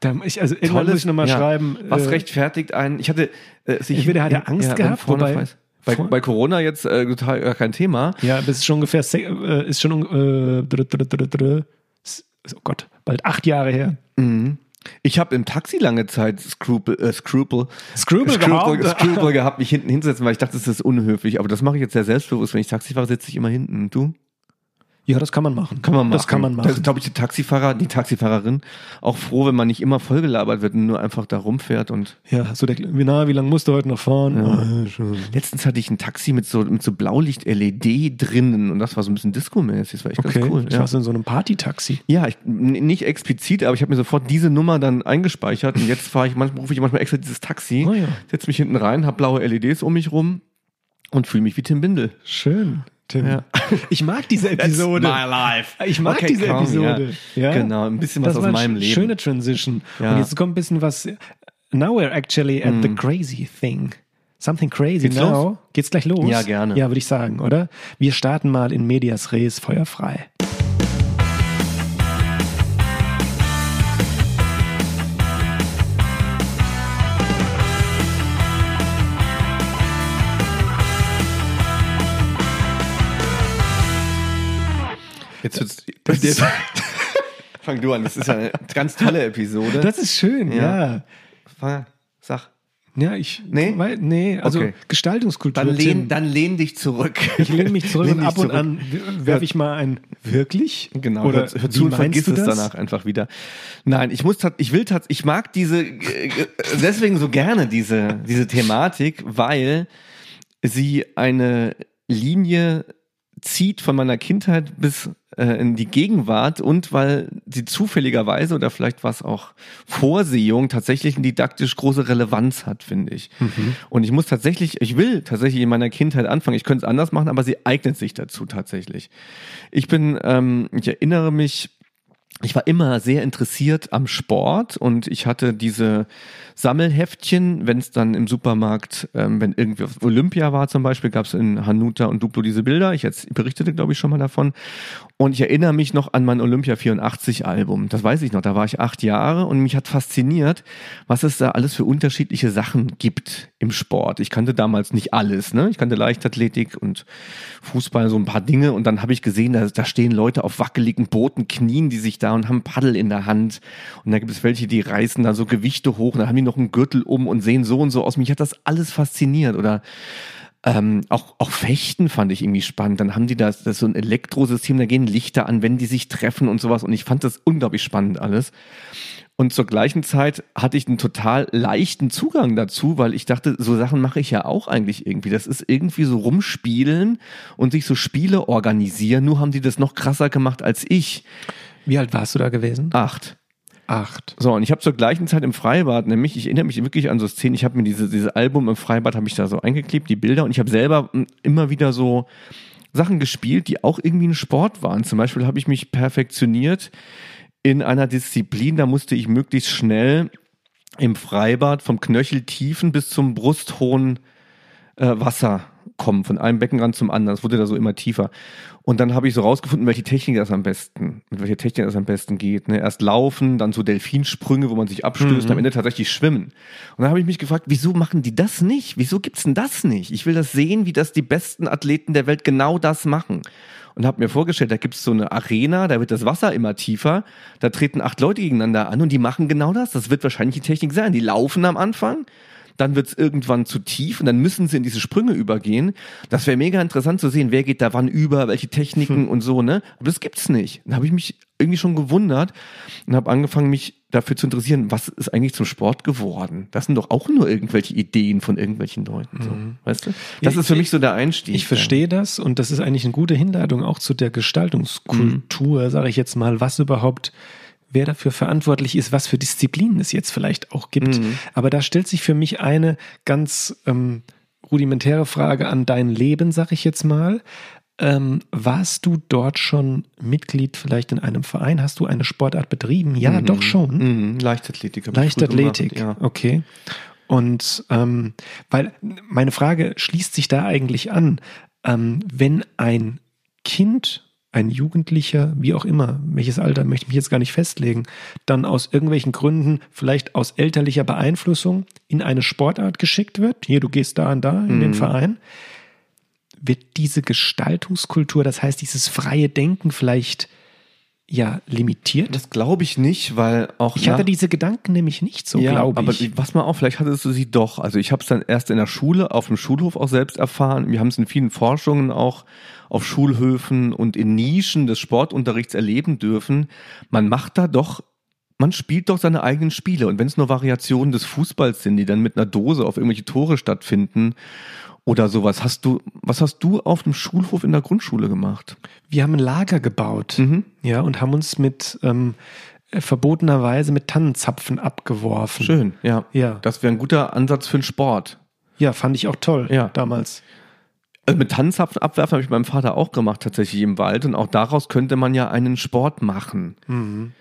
da, ich, also irgendwann muss ich nochmal ja. schreiben. Was äh, rechtfertigt einen? Ich hatte äh, sich Entweder hat er Angst wenn gehabt, vorne wobei- bei, bei Corona jetzt äh, total gar kein Thema. Ja, das ist schon ungefähr, äh, ist schon, äh, oh Gott, bald acht Jahre her. Mhm. Ich habe im Taxi lange Zeit Scruple, äh, Scruple, Scruple Scruple, gehabt. Scruple gehabt, mich hinten hinzusetzen, weil ich dachte, das ist unhöflich. Aber das mache ich jetzt sehr selbstbewusst. Wenn ich Taxi fahre, sitze ich immer hinten. Du? Ja, das kann man machen. Kann man machen. Das kann man Da machen. ist, glaube ich, der Taxifahrer, die Taxifahrerin auch froh, wenn man nicht immer vollgelabert wird und nur einfach da rumfährt und Ja, so der, wie, na, wie lange musst du heute noch fahren? Ah, schon. Letztens hatte ich ein Taxi mit so, mit so Blaulicht-LED drinnen und das war so ein bisschen Disco-mäßig. Das war echt Okay, ganz cool. ich Ja, war so in so einem Party-Taxi. ja ich, nicht explizit, aber ich habe mir sofort diese Nummer dann eingespeichert und jetzt fahre ich manchmal, rufe ich manchmal extra dieses Taxi, Oh ja. setze mich hinten rein, habe blaue LEDs um mich rum und fühle mich wie Tim Bindel. Schön, Tim. Ja. Ich mag diese Episode. life. Ich mag Okay, diese komm, Episode. Ja. Ja. Genau, ein bisschen was das aus meinem Leben. schöne Transition. Ja. Und jetzt kommt ein bisschen was. Now we're actually at the crazy thing. Something crazy Mm. Geht's now. los? Geht's gleich los? Ja, gerne. Ja, würde ich sagen, oder? Wir starten mal in Medias Res feuerfrei. Jetzt wird's, jetzt, fang du an, das ist ja eine ganz tolle Episode. Das ist schön, Ja. ja. Sag. Ja, ich. Nee? Weil, nee, also Okay. Gestaltungskultur. Dann lehn, dann lehn dich zurück. Ich lehne mich zurück Lehn und ab und zurück. an werfe ich mal ein wirklich? Genau, Oder hör, hör zu und vergiss es danach einfach wieder. Nein, ich muss ich will ich mag diese äh, deswegen so gerne diese diese Thematik, weil sie eine Linie zieht von meiner Kindheit bis in die Gegenwart und weil sie zufälligerweise oder vielleicht was auch Vorsehung tatsächlich eine didaktisch große Relevanz hat, finde ich. Und ich muss tatsächlich, ich will tatsächlich in meiner Kindheit anfangen. Ich könnte es anders machen, aber sie eignet sich dazu tatsächlich. Ich bin, ähm, ich erinnere mich, ich war immer sehr interessiert am Sport und ich hatte diese Sammelheftchen, wenn es dann im Supermarkt, ähm, wenn irgendwie auf Olympia war zum Beispiel, gab es in Hanuta und Duplo diese Bilder. Ich jetzt berichtete, glaube ich, schon mal davon. Und ich erinnere mich noch an mein Olympia 84 Album. Das weiß ich noch. Da war ich acht Jahre und mich hat fasziniert, was es da alles für unterschiedliche Sachen gibt im Sport. Ich kannte damals nicht alles. Ne? Ich kannte Leichtathletik und Fußball, so ein paar Dinge. Und dann habe ich gesehen, da, da stehen Leute auf wackeligen Booten, knien die sich da und haben Paddel in der Hand. Und da gibt es welche, die reißen da so Gewichte hoch und dann haben die noch einen Gürtel um und sehen so und so aus. Mich hat das alles fasziniert. Oder ähm, auch, auch Fechten fand ich irgendwie spannend. Dann haben die das, das so ein Elektrosystem, da gehen Lichter an, wenn die sich treffen und sowas. Und ich fand das unglaublich spannend alles. Und zur gleichen Zeit hatte ich einen total leichten Zugang dazu, weil ich dachte, so Sachen mache ich ja auch eigentlich irgendwie. Das ist irgendwie so rumspielen und sich so Spiele organisieren. Nur haben die das noch krasser gemacht als ich. Wie alt warst du da gewesen? Acht. Acht. So, und ich habe zur gleichen Zeit im Freibad, nämlich, ich erinnere mich wirklich an so Szenen, ich habe mir diese, dieses Album im Freibad, habe ich da so eingeklebt, die Bilder, und ich habe selber m, immer wieder so Sachen gespielt, die auch irgendwie ein Sport waren. Zum Beispiel habe ich mich perfektioniert in einer Disziplin, da musste ich möglichst schnell im Freibad vom Knöcheltiefen bis zum brusthohen äh, Wasser kommen, von einem Beckenrand zum anderen. Es wurde da so immer tiefer. Und dann habe ich so rausgefunden, welche Technik das am besten, mit welcher Technik das am besten geht. Ne? Erst laufen, dann so Delfinsprünge, wo man sich abstößt, Mhm. am Ende tatsächlich schwimmen. Und dann habe ich mich gefragt, wieso machen die das nicht? Wieso gibt's denn das nicht? Ich will das sehen, wie das die besten Athleten der Welt genau das machen. Und habe mir vorgestellt, da gibt's so eine Arena, da wird das Wasser immer tiefer, da treten acht Leute gegeneinander an und die machen genau das. Das wird wahrscheinlich die Technik sein. Die laufen am Anfang, dann wird's irgendwann zu tief und dann müssen sie in diese Sprünge übergehen. Das wäre mega interessant zu sehen, wer geht da wann über, welche Techniken und so, ne? Aber das gibt's nicht. Dann habe ich mich irgendwie schon gewundert und habe angefangen, mich dafür zu interessieren, was ist eigentlich zum Sport geworden? Das sind doch auch nur irgendwelche Ideen von irgendwelchen Leuten, so, weißt du? Das Ja, ist für ich- mich so der Einstieg. Ich verstehe das und das ist eigentlich eine gute Hinleitung auch zu der Gestaltungskultur, Mhm. sage ich jetzt mal, was überhaupt wer dafür verantwortlich ist, was für Disziplinen es jetzt vielleicht auch gibt. Mhm. Aber da stellt sich für mich eine ganz ähm, rudimentäre Frage an dein Leben, sag ich jetzt mal. Ähm, warst du dort schon Mitglied vielleicht in einem Verein? Hast du eine Sportart betrieben? Ja, Mhm. doch schon. Mhm. Leichtathletik. Leichtathletik, gemacht, ja. okay. Und ähm, weil meine Frage schließt sich da eigentlich an, ähm, wenn ein Kind, ein Jugendlicher, wie auch immer, welches Alter möchte ich mich jetzt gar nicht festlegen, dann aus irgendwelchen Gründen, vielleicht aus elterlicher Beeinflussung, in eine Sportart geschickt wird, hier, du gehst da und da in den Mhm. Verein, wird diese Gestaltungskultur, das heißt dieses freie Denken vielleicht ja limitiert? Das glaube ich nicht, weil auch Ich hatte nach- diese Gedanken nämlich nicht so, ja, glaube aber ich. pass mal auf, vielleicht hattest du sie doch. Also ich habe es dann erst in der Schule, auf dem Schulhof auch selbst erfahren. Wir haben es in vielen Forschungen auch auf Schulhöfen und in Nischen des Sportunterrichts erleben dürfen. Man macht da doch, man spielt doch seine eigenen Spiele. Und wenn es nur Variationen des Fußballs sind, die dann mit einer Dose auf irgendwelche Tore stattfinden oder sowas, hast du, was hast du auf dem Schulhof in der Grundschule gemacht? Wir haben ein Lager gebaut, Mhm. ja, und haben uns mit ähm, äh, verbotenerweise mit Tannenzapfen abgeworfen. Schön, ja. Ja. Das wäre ein guter Ansatz für den Sport. Ja, fand ich auch toll Ja. damals. Also mit Tannenzapfen abwerfen habe ich meinem Vater auch gemacht, tatsächlich im Wald. Und auch daraus könnte man ja einen Sport machen. Mhm.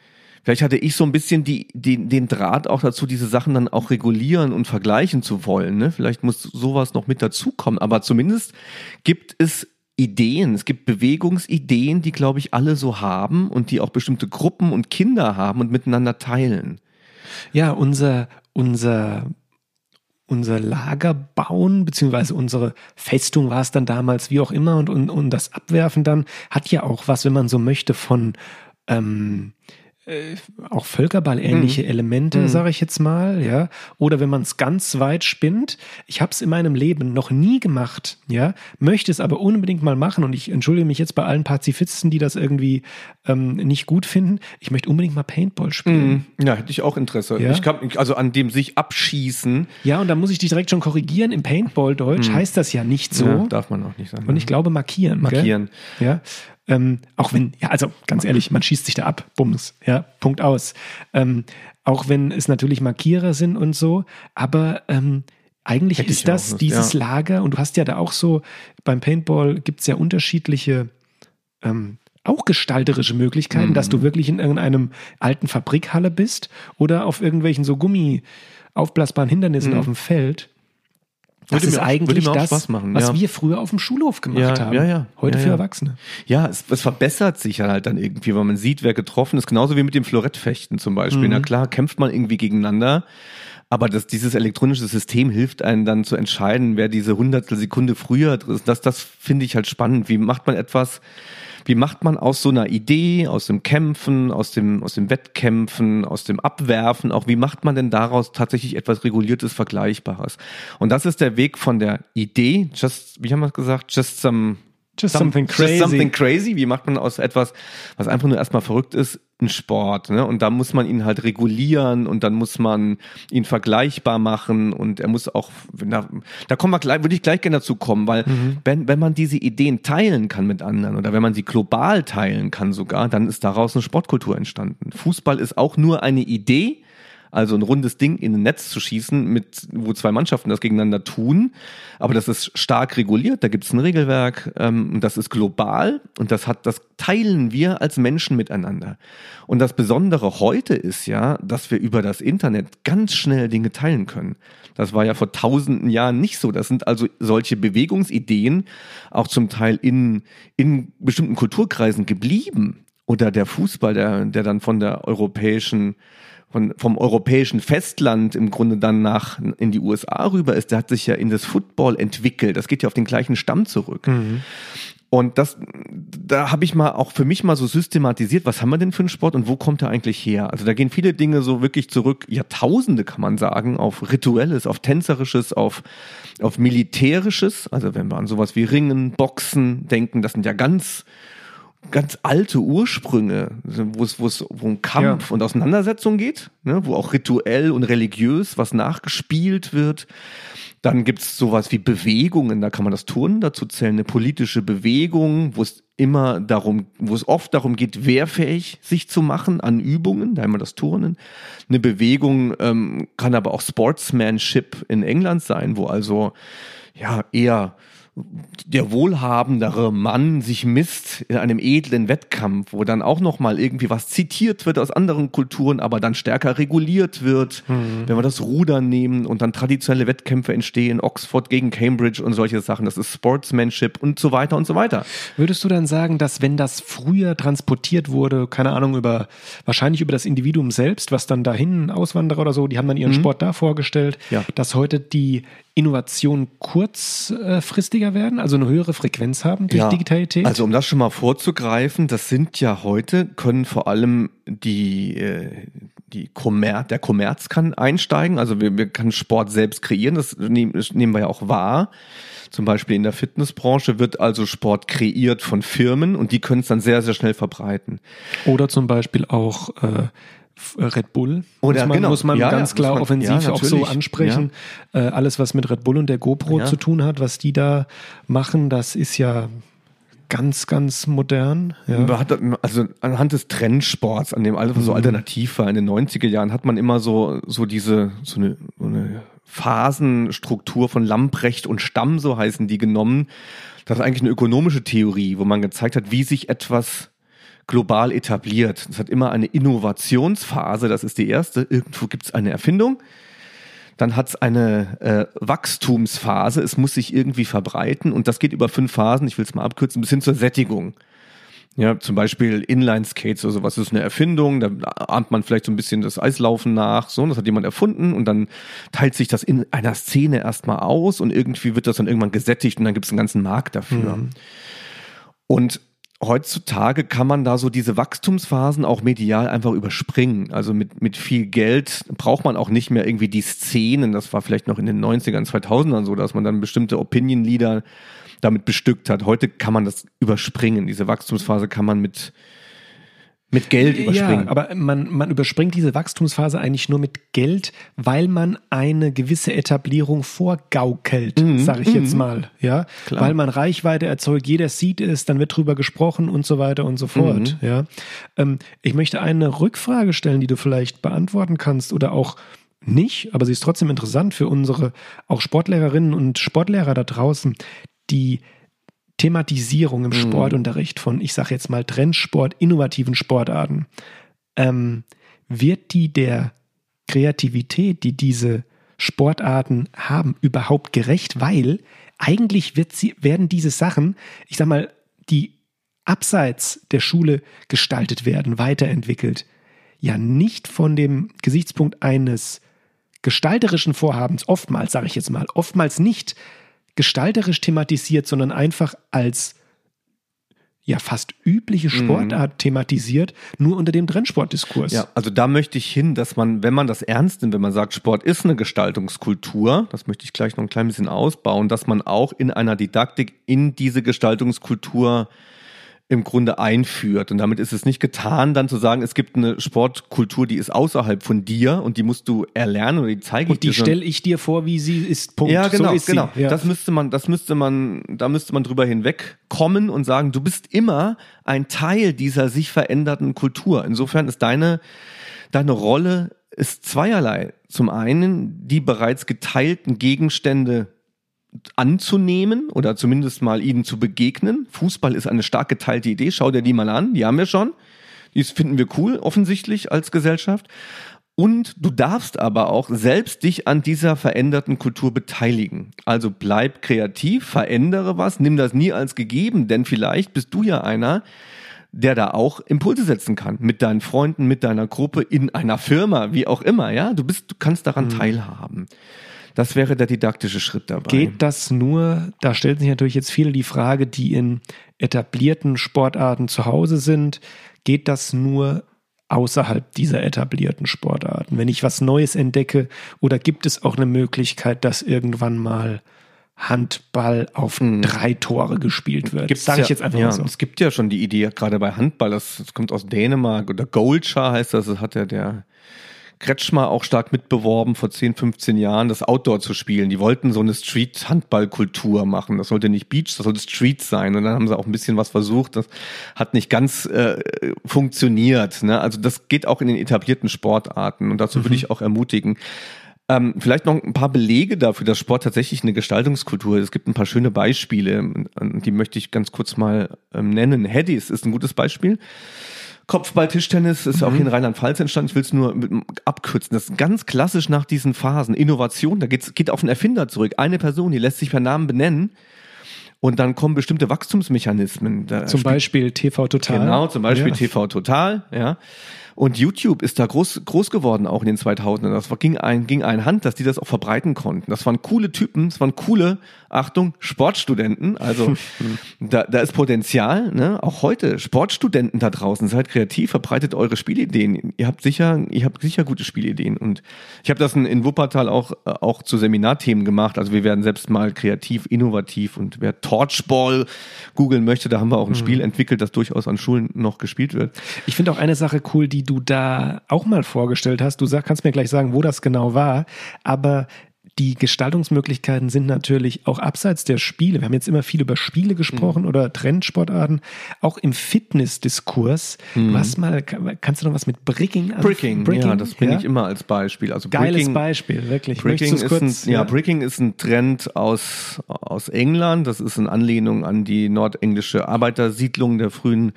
Vielleicht hatte ich so ein bisschen die, den, den Draht auch dazu, diese Sachen dann auch regulieren und vergleichen zu wollen. Ne? Vielleicht muss sowas noch mit dazukommen. Aber zumindest gibt es Ideen, es gibt Bewegungsideen, die, glaube ich, alle so haben und die auch bestimmte Gruppen und Kinder haben und miteinander teilen. Ja, unser, unser, unser Lager bauen, beziehungsweise unsere Festung war es dann damals, wie auch immer, und, und, und das Abwerfen dann hat ja auch was, wenn man so möchte, von ähm, äh, auch Völkerball-ähnliche Elemente, Mhm. sage ich jetzt mal, ja. Oder wenn man es ganz weit spinnt. Ich habe es in meinem Leben noch nie gemacht, ja, möchte es aber unbedingt mal machen und ich entschuldige mich jetzt bei allen Pazifisten, die das irgendwie ähm, nicht gut finden. Ich möchte unbedingt mal Paintball spielen. Ja, hätte ich auch Interesse. Ja? Ich kann, also an dem sich abschießen. Ja, und da muss ich dich direkt schon korrigieren. Im Paintball-Deutsch heißt das ja nicht so. Ja, darf man auch nicht sagen. und ich glaube markieren. Markieren. Gell? Ja. Ähm, auch wenn, ja, also ganz ehrlich, man schießt sich da ab, Bums, ja, Punkt aus. Ähm, auch wenn es natürlich Markierer sind und so, aber ähm, eigentlich Hätte ist das dieses ja. Lager und du hast ja da auch so, beim Paintball gibt es ja unterschiedliche ähm, auch gestalterische Möglichkeiten, Mhm. dass du wirklich in irgendeinem alten Fabrikhalle bist oder auf irgendwelchen so Gummi aufblasbaren Hindernissen Mhm. auf dem Feld. Das Würde ist mir auch- eigentlich das, was ja. wir früher auf dem Schulhof gemacht Ja, haben. ja, ja. Heute für. Erwachsene. Ja, es, es verbessert sich halt dann irgendwie, weil man sieht, wer getroffen ist. Genauso wie mit dem Florettfechten zum Beispiel. Mhm. Na klar, kämpft man irgendwie gegeneinander. Aber das, dieses elektronische System hilft einem dann zu entscheiden, wer diese Hundertstel Sekunde früher ist. Das, das finde ich halt spannend. Wie macht man etwas, wie macht man aus so einer Idee, aus dem Kämpfen, aus dem, aus dem Wettkämpfen, aus dem Abwerfen, auch wie macht man denn daraus tatsächlich etwas Reguliertes, Vergleichbares? Und das ist der Weg von der Idee, just, wie haben wir es gesagt, just some Just something crazy. Just something crazy. Wie macht man aus etwas, was einfach nur erstmal verrückt ist, einen Sport? Ne? Und da muss man ihn halt regulieren und dann muss man ihn vergleichbar machen und er muss auch, da, da kommen wir gleich, würde ich gleich gerne dazu kommen, weil Mhm. wenn, wenn man diese Ideen teilen kann mit anderen oder wenn man sie global teilen kann sogar, dann ist daraus eine Sportkultur entstanden. Fußball ist auch nur eine Idee, also ein rundes Ding in ein Netz zu schießen, mit, wo zwei Mannschaften das gegeneinander tun. Aber das ist stark reguliert, da gibt es ein Regelwerk ähm, das ist global und das hat, das teilen wir als Menschen miteinander. Und das Besondere heute ist ja, dass wir über das Internet ganz schnell Dinge teilen können. Das war ja vor tausenden Jahren nicht so. Das sind also solche Bewegungsideen auch zum Teil in, in bestimmten Kulturkreisen geblieben. Oder der Fußball, der, der dann von der europäischen von, vom europäischen Festland im Grunde dann nach in die USA rüber ist, der hat sich ja in das Football entwickelt. Das geht ja auf den gleichen Stamm zurück. Und das, da habe ich mal auch für mich mal so systematisiert, was haben wir denn für einen Sport und wo kommt er eigentlich her? Also da gehen viele Dinge so wirklich zurück, Jahrtausende kann man sagen, auf Rituelles, auf Tänzerisches, auf, auf Militärisches. Also wenn wir an sowas wie Ringen, Boxen denken, das sind ja ganz ganz alte Ursprünge, wo es, wo es wo um Kampf und Auseinandersetzung geht, ne, wo auch rituell und religiös was nachgespielt wird. Dann gibt's sowas wie Bewegungen, da kann man das Turnen dazu zählen, eine politische Bewegung, wo es immer darum, wo es oft darum geht, wehrfähig sich zu machen an Übungen, da haben wir das Turnen. Eine Bewegung ähm, kann aber auch Sportsmanship in England sein, wo also ja eher der wohlhabendere Mann sich misst in einem edlen Wettkampf, wo dann auch noch mal irgendwie was zitiert wird aus anderen Kulturen, aber dann stärker reguliert wird. Mhm. Wenn wir das Rudern nehmen und dann traditionelle Wettkämpfe entstehen, Oxford gegen Cambridge und solche Sachen, das ist Sportsmanship und so weiter und so weiter. Würdest du dann sagen, dass wenn das früher transportiert wurde, keine Ahnung, über wahrscheinlich über das Individuum selbst, was dann dahin Auswanderer oder so, die haben dann ihren mhm. Sport da vorgestellt, ja. dass heute die Innovationen kurzfristiger werden, also eine höhere Frequenz haben durch ja, Digitalität? Also um das schon mal vorzugreifen, das sind ja heute, können vor allem die, äh, die Kommer der Kommerz kann einsteigen, also wir, wir können Sport selbst kreieren, das nehmen, das nehmen wir ja auch wahr. Zum Beispiel in der Fitnessbranche wird also Sport kreiert von Firmen und die können es dann sehr, sehr schnell verbreiten. Oder zum Beispiel auch äh, Red Bull. Oder muss man, genau. muss man ja, ganz ja, klar man, offensiv ja, auch so ansprechen. Äh, alles, was mit Red Bull und der GoPro zu tun hat, was die da machen, das ist ja ganz, ganz modern. Ja. Also anhand des Trendsports, an dem alles so mhm. alternativ war in den 90er Jahren, hat man immer so, so diese, so eine, so eine Phasenstruktur von Lamprecht und Stamm, so heißen die, genommen. Das ist eigentlich eine ökonomische Theorie, wo man gezeigt hat, wie sich etwas global etabliert. Es hat immer eine Innovationsphase, das ist die erste. Irgendwo gibt es eine Erfindung. Dann hat es eine äh, Wachstumsphase, es muss sich irgendwie verbreiten und das geht über fünf Phasen, ich will es mal abkürzen, bis hin zur Sättigung. Ja, zum Beispiel Inline-Skates oder sowas ist eine Erfindung, da ahmt man vielleicht so ein bisschen das Eislaufen nach, so, das hat jemand erfunden und dann teilt sich das in einer Szene erstmal aus und irgendwie wird das dann irgendwann gesättigt und dann gibt es einen ganzen Markt dafür. Mhm. Und heutzutage kann man da so diese Wachstumsphasen auch medial einfach überspringen. Also mit, mit viel Geld braucht man auch nicht mehr irgendwie die Szenen. Das war vielleicht noch in den 90ern, 2000ern so, dass man dann bestimmte Opinion-Leader damit bestückt hat. Heute kann man das überspringen. Diese Wachstumsphase kann man mit mit Geld überspringen. Ja, aber man, man überspringt diese Wachstumsphase eigentlich nur mit Geld, weil man eine gewisse Etablierung vorgaukelt, mhm, sage ich jetzt mhm. mal. Ja, Klar. weil man Reichweite erzeugt, jeder sieht es, dann wird drüber gesprochen und so weiter und so fort. Mhm. Ja, ähm, ich möchte eine Rückfrage stellen, die du vielleicht beantworten kannst oder auch nicht, aber sie ist trotzdem interessant für unsere auch Sportlehrerinnen und Sportlehrer da draußen, die Thematisierung im mhm. Sportunterricht von, ich sage jetzt mal, Trendsport, innovativen Sportarten, ähm, wird die der Kreativität, die diese Sportarten haben, überhaupt gerecht? Weil eigentlich wird sie, werden diese Sachen, ich sag mal, die abseits der Schule gestaltet werden, weiterentwickelt, ja nicht von dem Gesichtspunkt eines gestalterischen Vorhabens, oftmals, sage ich jetzt mal, oftmals nicht gestalterisch thematisiert, sondern einfach als ja fast übliche mhm. Sportart mhm. thematisiert, nur unter dem Trendsportdiskurs. Ja, also da möchte ich hin, dass man, wenn man das ernst nimmt, wenn man sagt, Sport ist eine Gestaltungskultur, das möchte ich gleich noch ein klein bisschen ausbauen, dass man auch in einer Didaktik in diese Gestaltungskultur im Grunde einführt. Und damit ist es nicht getan, dann zu sagen, es gibt eine Sportkultur, die ist außerhalb von dir und die musst du erlernen oder die zeige ich dir. Und die stelle ich dir vor, wie sie ist. Punkt. Ja, genau, so genau. Ja. Das müsste man, das müsste man, da müsste man drüber hinwegkommen und sagen, du bist immer ein Teil dieser sich veränderten Kultur. Insofern ist deine, deine Rolle ist zweierlei. Zum einen die bereits geteilten Gegenstände anzunehmen oder zumindest mal ihnen zu begegnen. Fußball ist eine stark geteilte Idee. Schau dir die mal an. Die haben wir schon. Die finden wir cool, offensichtlich als Gesellschaft. Und du darfst aber auch selbst dich an dieser veränderten Kultur beteiligen. Also bleib kreativ, verändere was, nimm das nie als gegeben, denn vielleicht bist du ja einer, der da auch Impulse setzen kann. Mit deinen Freunden, mit deiner Gruppe, in einer Firma, wie auch immer, ja. Du bist, du kannst daran mhm. teilhaben. Das wäre der didaktische Schritt dabei. Geht das nur, da stellt sich natürlich jetzt viele die Frage, die in etablierten Sportarten zu Hause sind, geht das nur außerhalb dieser etablierten Sportarten? Wenn ich was Neues entdecke, oder gibt es auch eine Möglichkeit, dass irgendwann mal Handball auf hm. drei Tore gespielt wird. Gibt's Sage ich jetzt einfach ja, mal so. Es gibt ja schon die Idee, gerade bei Handball, das, das kommt aus Dänemark, oder Goldschar heißt das, das hat ja der Kretschmer auch stark mitbeworben vor 10, 15 Jahren, das Outdoor zu spielen. Die wollten so eine Street-Handball-Kultur machen. Das sollte nicht Beach, das sollte Street sein. Und dann haben sie auch ein bisschen was versucht. Das hat nicht ganz äh, funktioniert. Ne? Also das geht auch in den etablierten Sportarten. Und dazu mhm. würde ich auch ermutigen. Ähm, vielleicht noch ein paar Belege dafür, dass Sport tatsächlich eine Gestaltungskultur ist. Es gibt ein paar schöne Beispiele, die möchte ich ganz kurz mal ähm, nennen. Headies ist ein gutes Beispiel. Kopfball-Tischtennis ist mhm. auch hier in Rheinland-Pfalz entstanden. Ich will es nur abkürzen. Das ist ganz klassisch nach diesen Phasen. Innovation, da geht's, geht auf den Erfinder zurück. Eine Person, die lässt sich per Namen benennen. Und dann kommen bestimmte Wachstumsmechanismen. Da zum Beispiel TV Total. Genau, zum Beispiel ja. TV Total, ja. Und YouTube ist da groß, groß geworden, auch in den 2000ern. Das ging, ein, ging ein Hand, dass die das auch verbreiten konnten. Das waren coole Typen, das waren coole, Achtung, Sportstudenten. Also da, da ist Potenzial. Ne? Auch heute, Sportstudenten da draußen, seid kreativ, verbreitet eure Spielideen. Ihr habt sicher, ihr habt sicher gute Spielideen. Und ich habe das in, in Wuppertal auch, auch zu Seminarthemen gemacht. Also wir werden selbst mal kreativ, innovativ und wer Torchball googeln möchte, da haben wir auch ein mhm. Spiel entwickelt, das durchaus an Schulen noch gespielt wird. Ich finde auch eine Sache cool, die du da auch mal vorgestellt hast. Du sag, kannst mir gleich sagen, wo das genau war. Aber die Gestaltungsmöglichkeiten sind natürlich auch abseits der Spiele. Wir haben jetzt immer viel über Spiele gesprochen mhm. oder Trendsportarten. Auch im Fitnessdiskurs. Mhm. Was mal, kannst du noch was mit Bricking anfangen? Bricking, Bricking, ja, das bringe ja? ich immer als Beispiel. Also Geiles Bricking, Beispiel, wirklich. Bricking ist, kurz, ein, ja, ja, Bricking ist ein Trend aus, aus England. Das ist in Anlehnung an die nordenglische Arbeitersiedlung der frühen,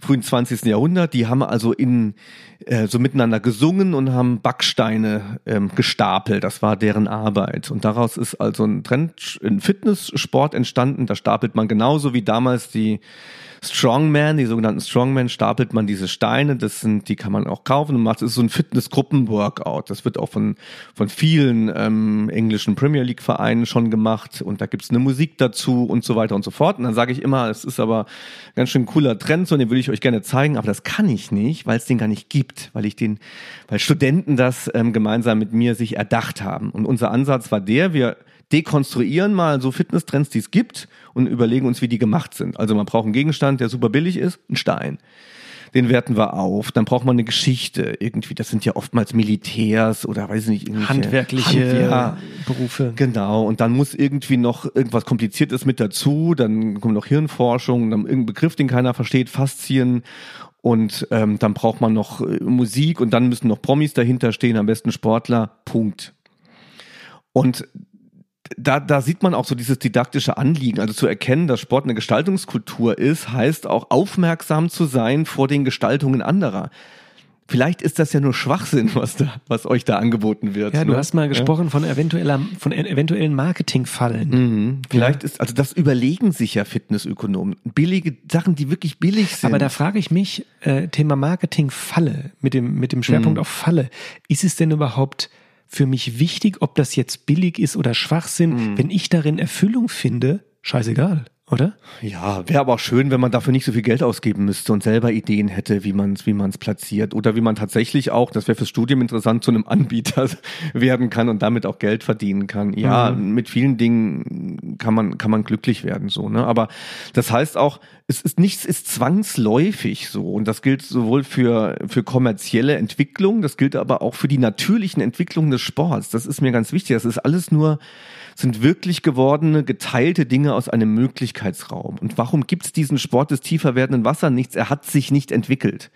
frühen 20. Jahrhundert. Die haben also in, äh, so miteinander gesungen und haben Backsteine ähm, gestapelt. Das war deren Arbeit. Und daraus ist also ein Trend, ein Fitnesssport entstanden. Da stapelt man genauso wie damals die Strongman, die sogenannten Strongman, stapelt man diese Steine, das sind, die kann man auch kaufen und macht, das ist so ein Fitnessgruppen-Workout. Das wird auch von, von vielen ähm, englischen Premier League-Vereinen schon gemacht und da gibt's eine Musik dazu und so weiter und so fort. Und dann sage ich immer, es ist aber ganz schön cooler Trend, so den würde ich euch gerne zeigen, aber das kann ich nicht, weil es den gar nicht gibt, weil ich den, weil Studenten das ähm, gemeinsam mit mir sich erdacht haben. Und unser Ansatz war der, wir dekonstruieren mal so Fitnesstrends, die es gibt und überlegen uns, wie die gemacht sind. Also man braucht einen Gegenstand, der super billig ist, ein Stein. Den werten wir auf. Dann braucht man eine Geschichte irgendwie. Das sind ja oftmals Militärs oder weiß ich nicht. Handwerkliche Hand, Berufe. Genau. Und dann muss irgendwie noch irgendwas Kompliziertes mit dazu. Dann kommt noch Hirnforschung, dann irgendein Begriff, den keiner versteht, Faszien. Und ähm, dann braucht man noch äh, Musik und dann müssen noch Promis dahinter stehen, am besten Sportler. Punkt. Und da, da sieht man auch so dieses didaktische Anliegen. Also zu erkennen, dass Sport eine Gestaltungskultur ist, heißt auch aufmerksam zu sein vor den Gestaltungen anderer. Vielleicht ist das ja nur Schwachsinn, was da, was euch da angeboten wird. Ja, du ne? hast mal gesprochen ja. von eventueller, von e-, eventuellen Marketingfallen. Mhm. Vielleicht ja. ist, also das überlegen sich ja Fitnessökonomen. Billige Sachen, die wirklich billig sind. Aber da frage ich mich, äh, Thema Marketingfalle, mit dem, mit dem Schwerpunkt mhm. auf Falle. Ist es denn überhaupt für mich wichtig, ob das jetzt billig ist oder Schwachsinn. Mhm. Wenn ich darin Erfüllung finde, scheißegal oder? Ja, wäre aber auch schön, wenn man dafür nicht so viel Geld ausgeben müsste und selber Ideen hätte, wie man es wie man's platziert. Oder wie man tatsächlich auch, das wäre fürs Studium interessant, zu einem Anbieter werden kann und damit auch Geld verdienen kann. Ja, mhm. mit vielen Dingen kann man, kann man glücklich werden, so, ne? Aber das heißt auch, es ist nichts ist zwangsläufig so. Und das gilt sowohl für, für kommerzielle Entwicklung, das gilt aber auch für die natürlichen Entwicklungen des Sports. Das ist mir ganz wichtig. Das ist alles nur, sind wirklich gewordene, geteilte Dinge aus einem Möglichkeitsraum. Und warum gibt es diesen Sport des tiefer werdenden Wassers nichts? Er hat sich nicht entwickelt.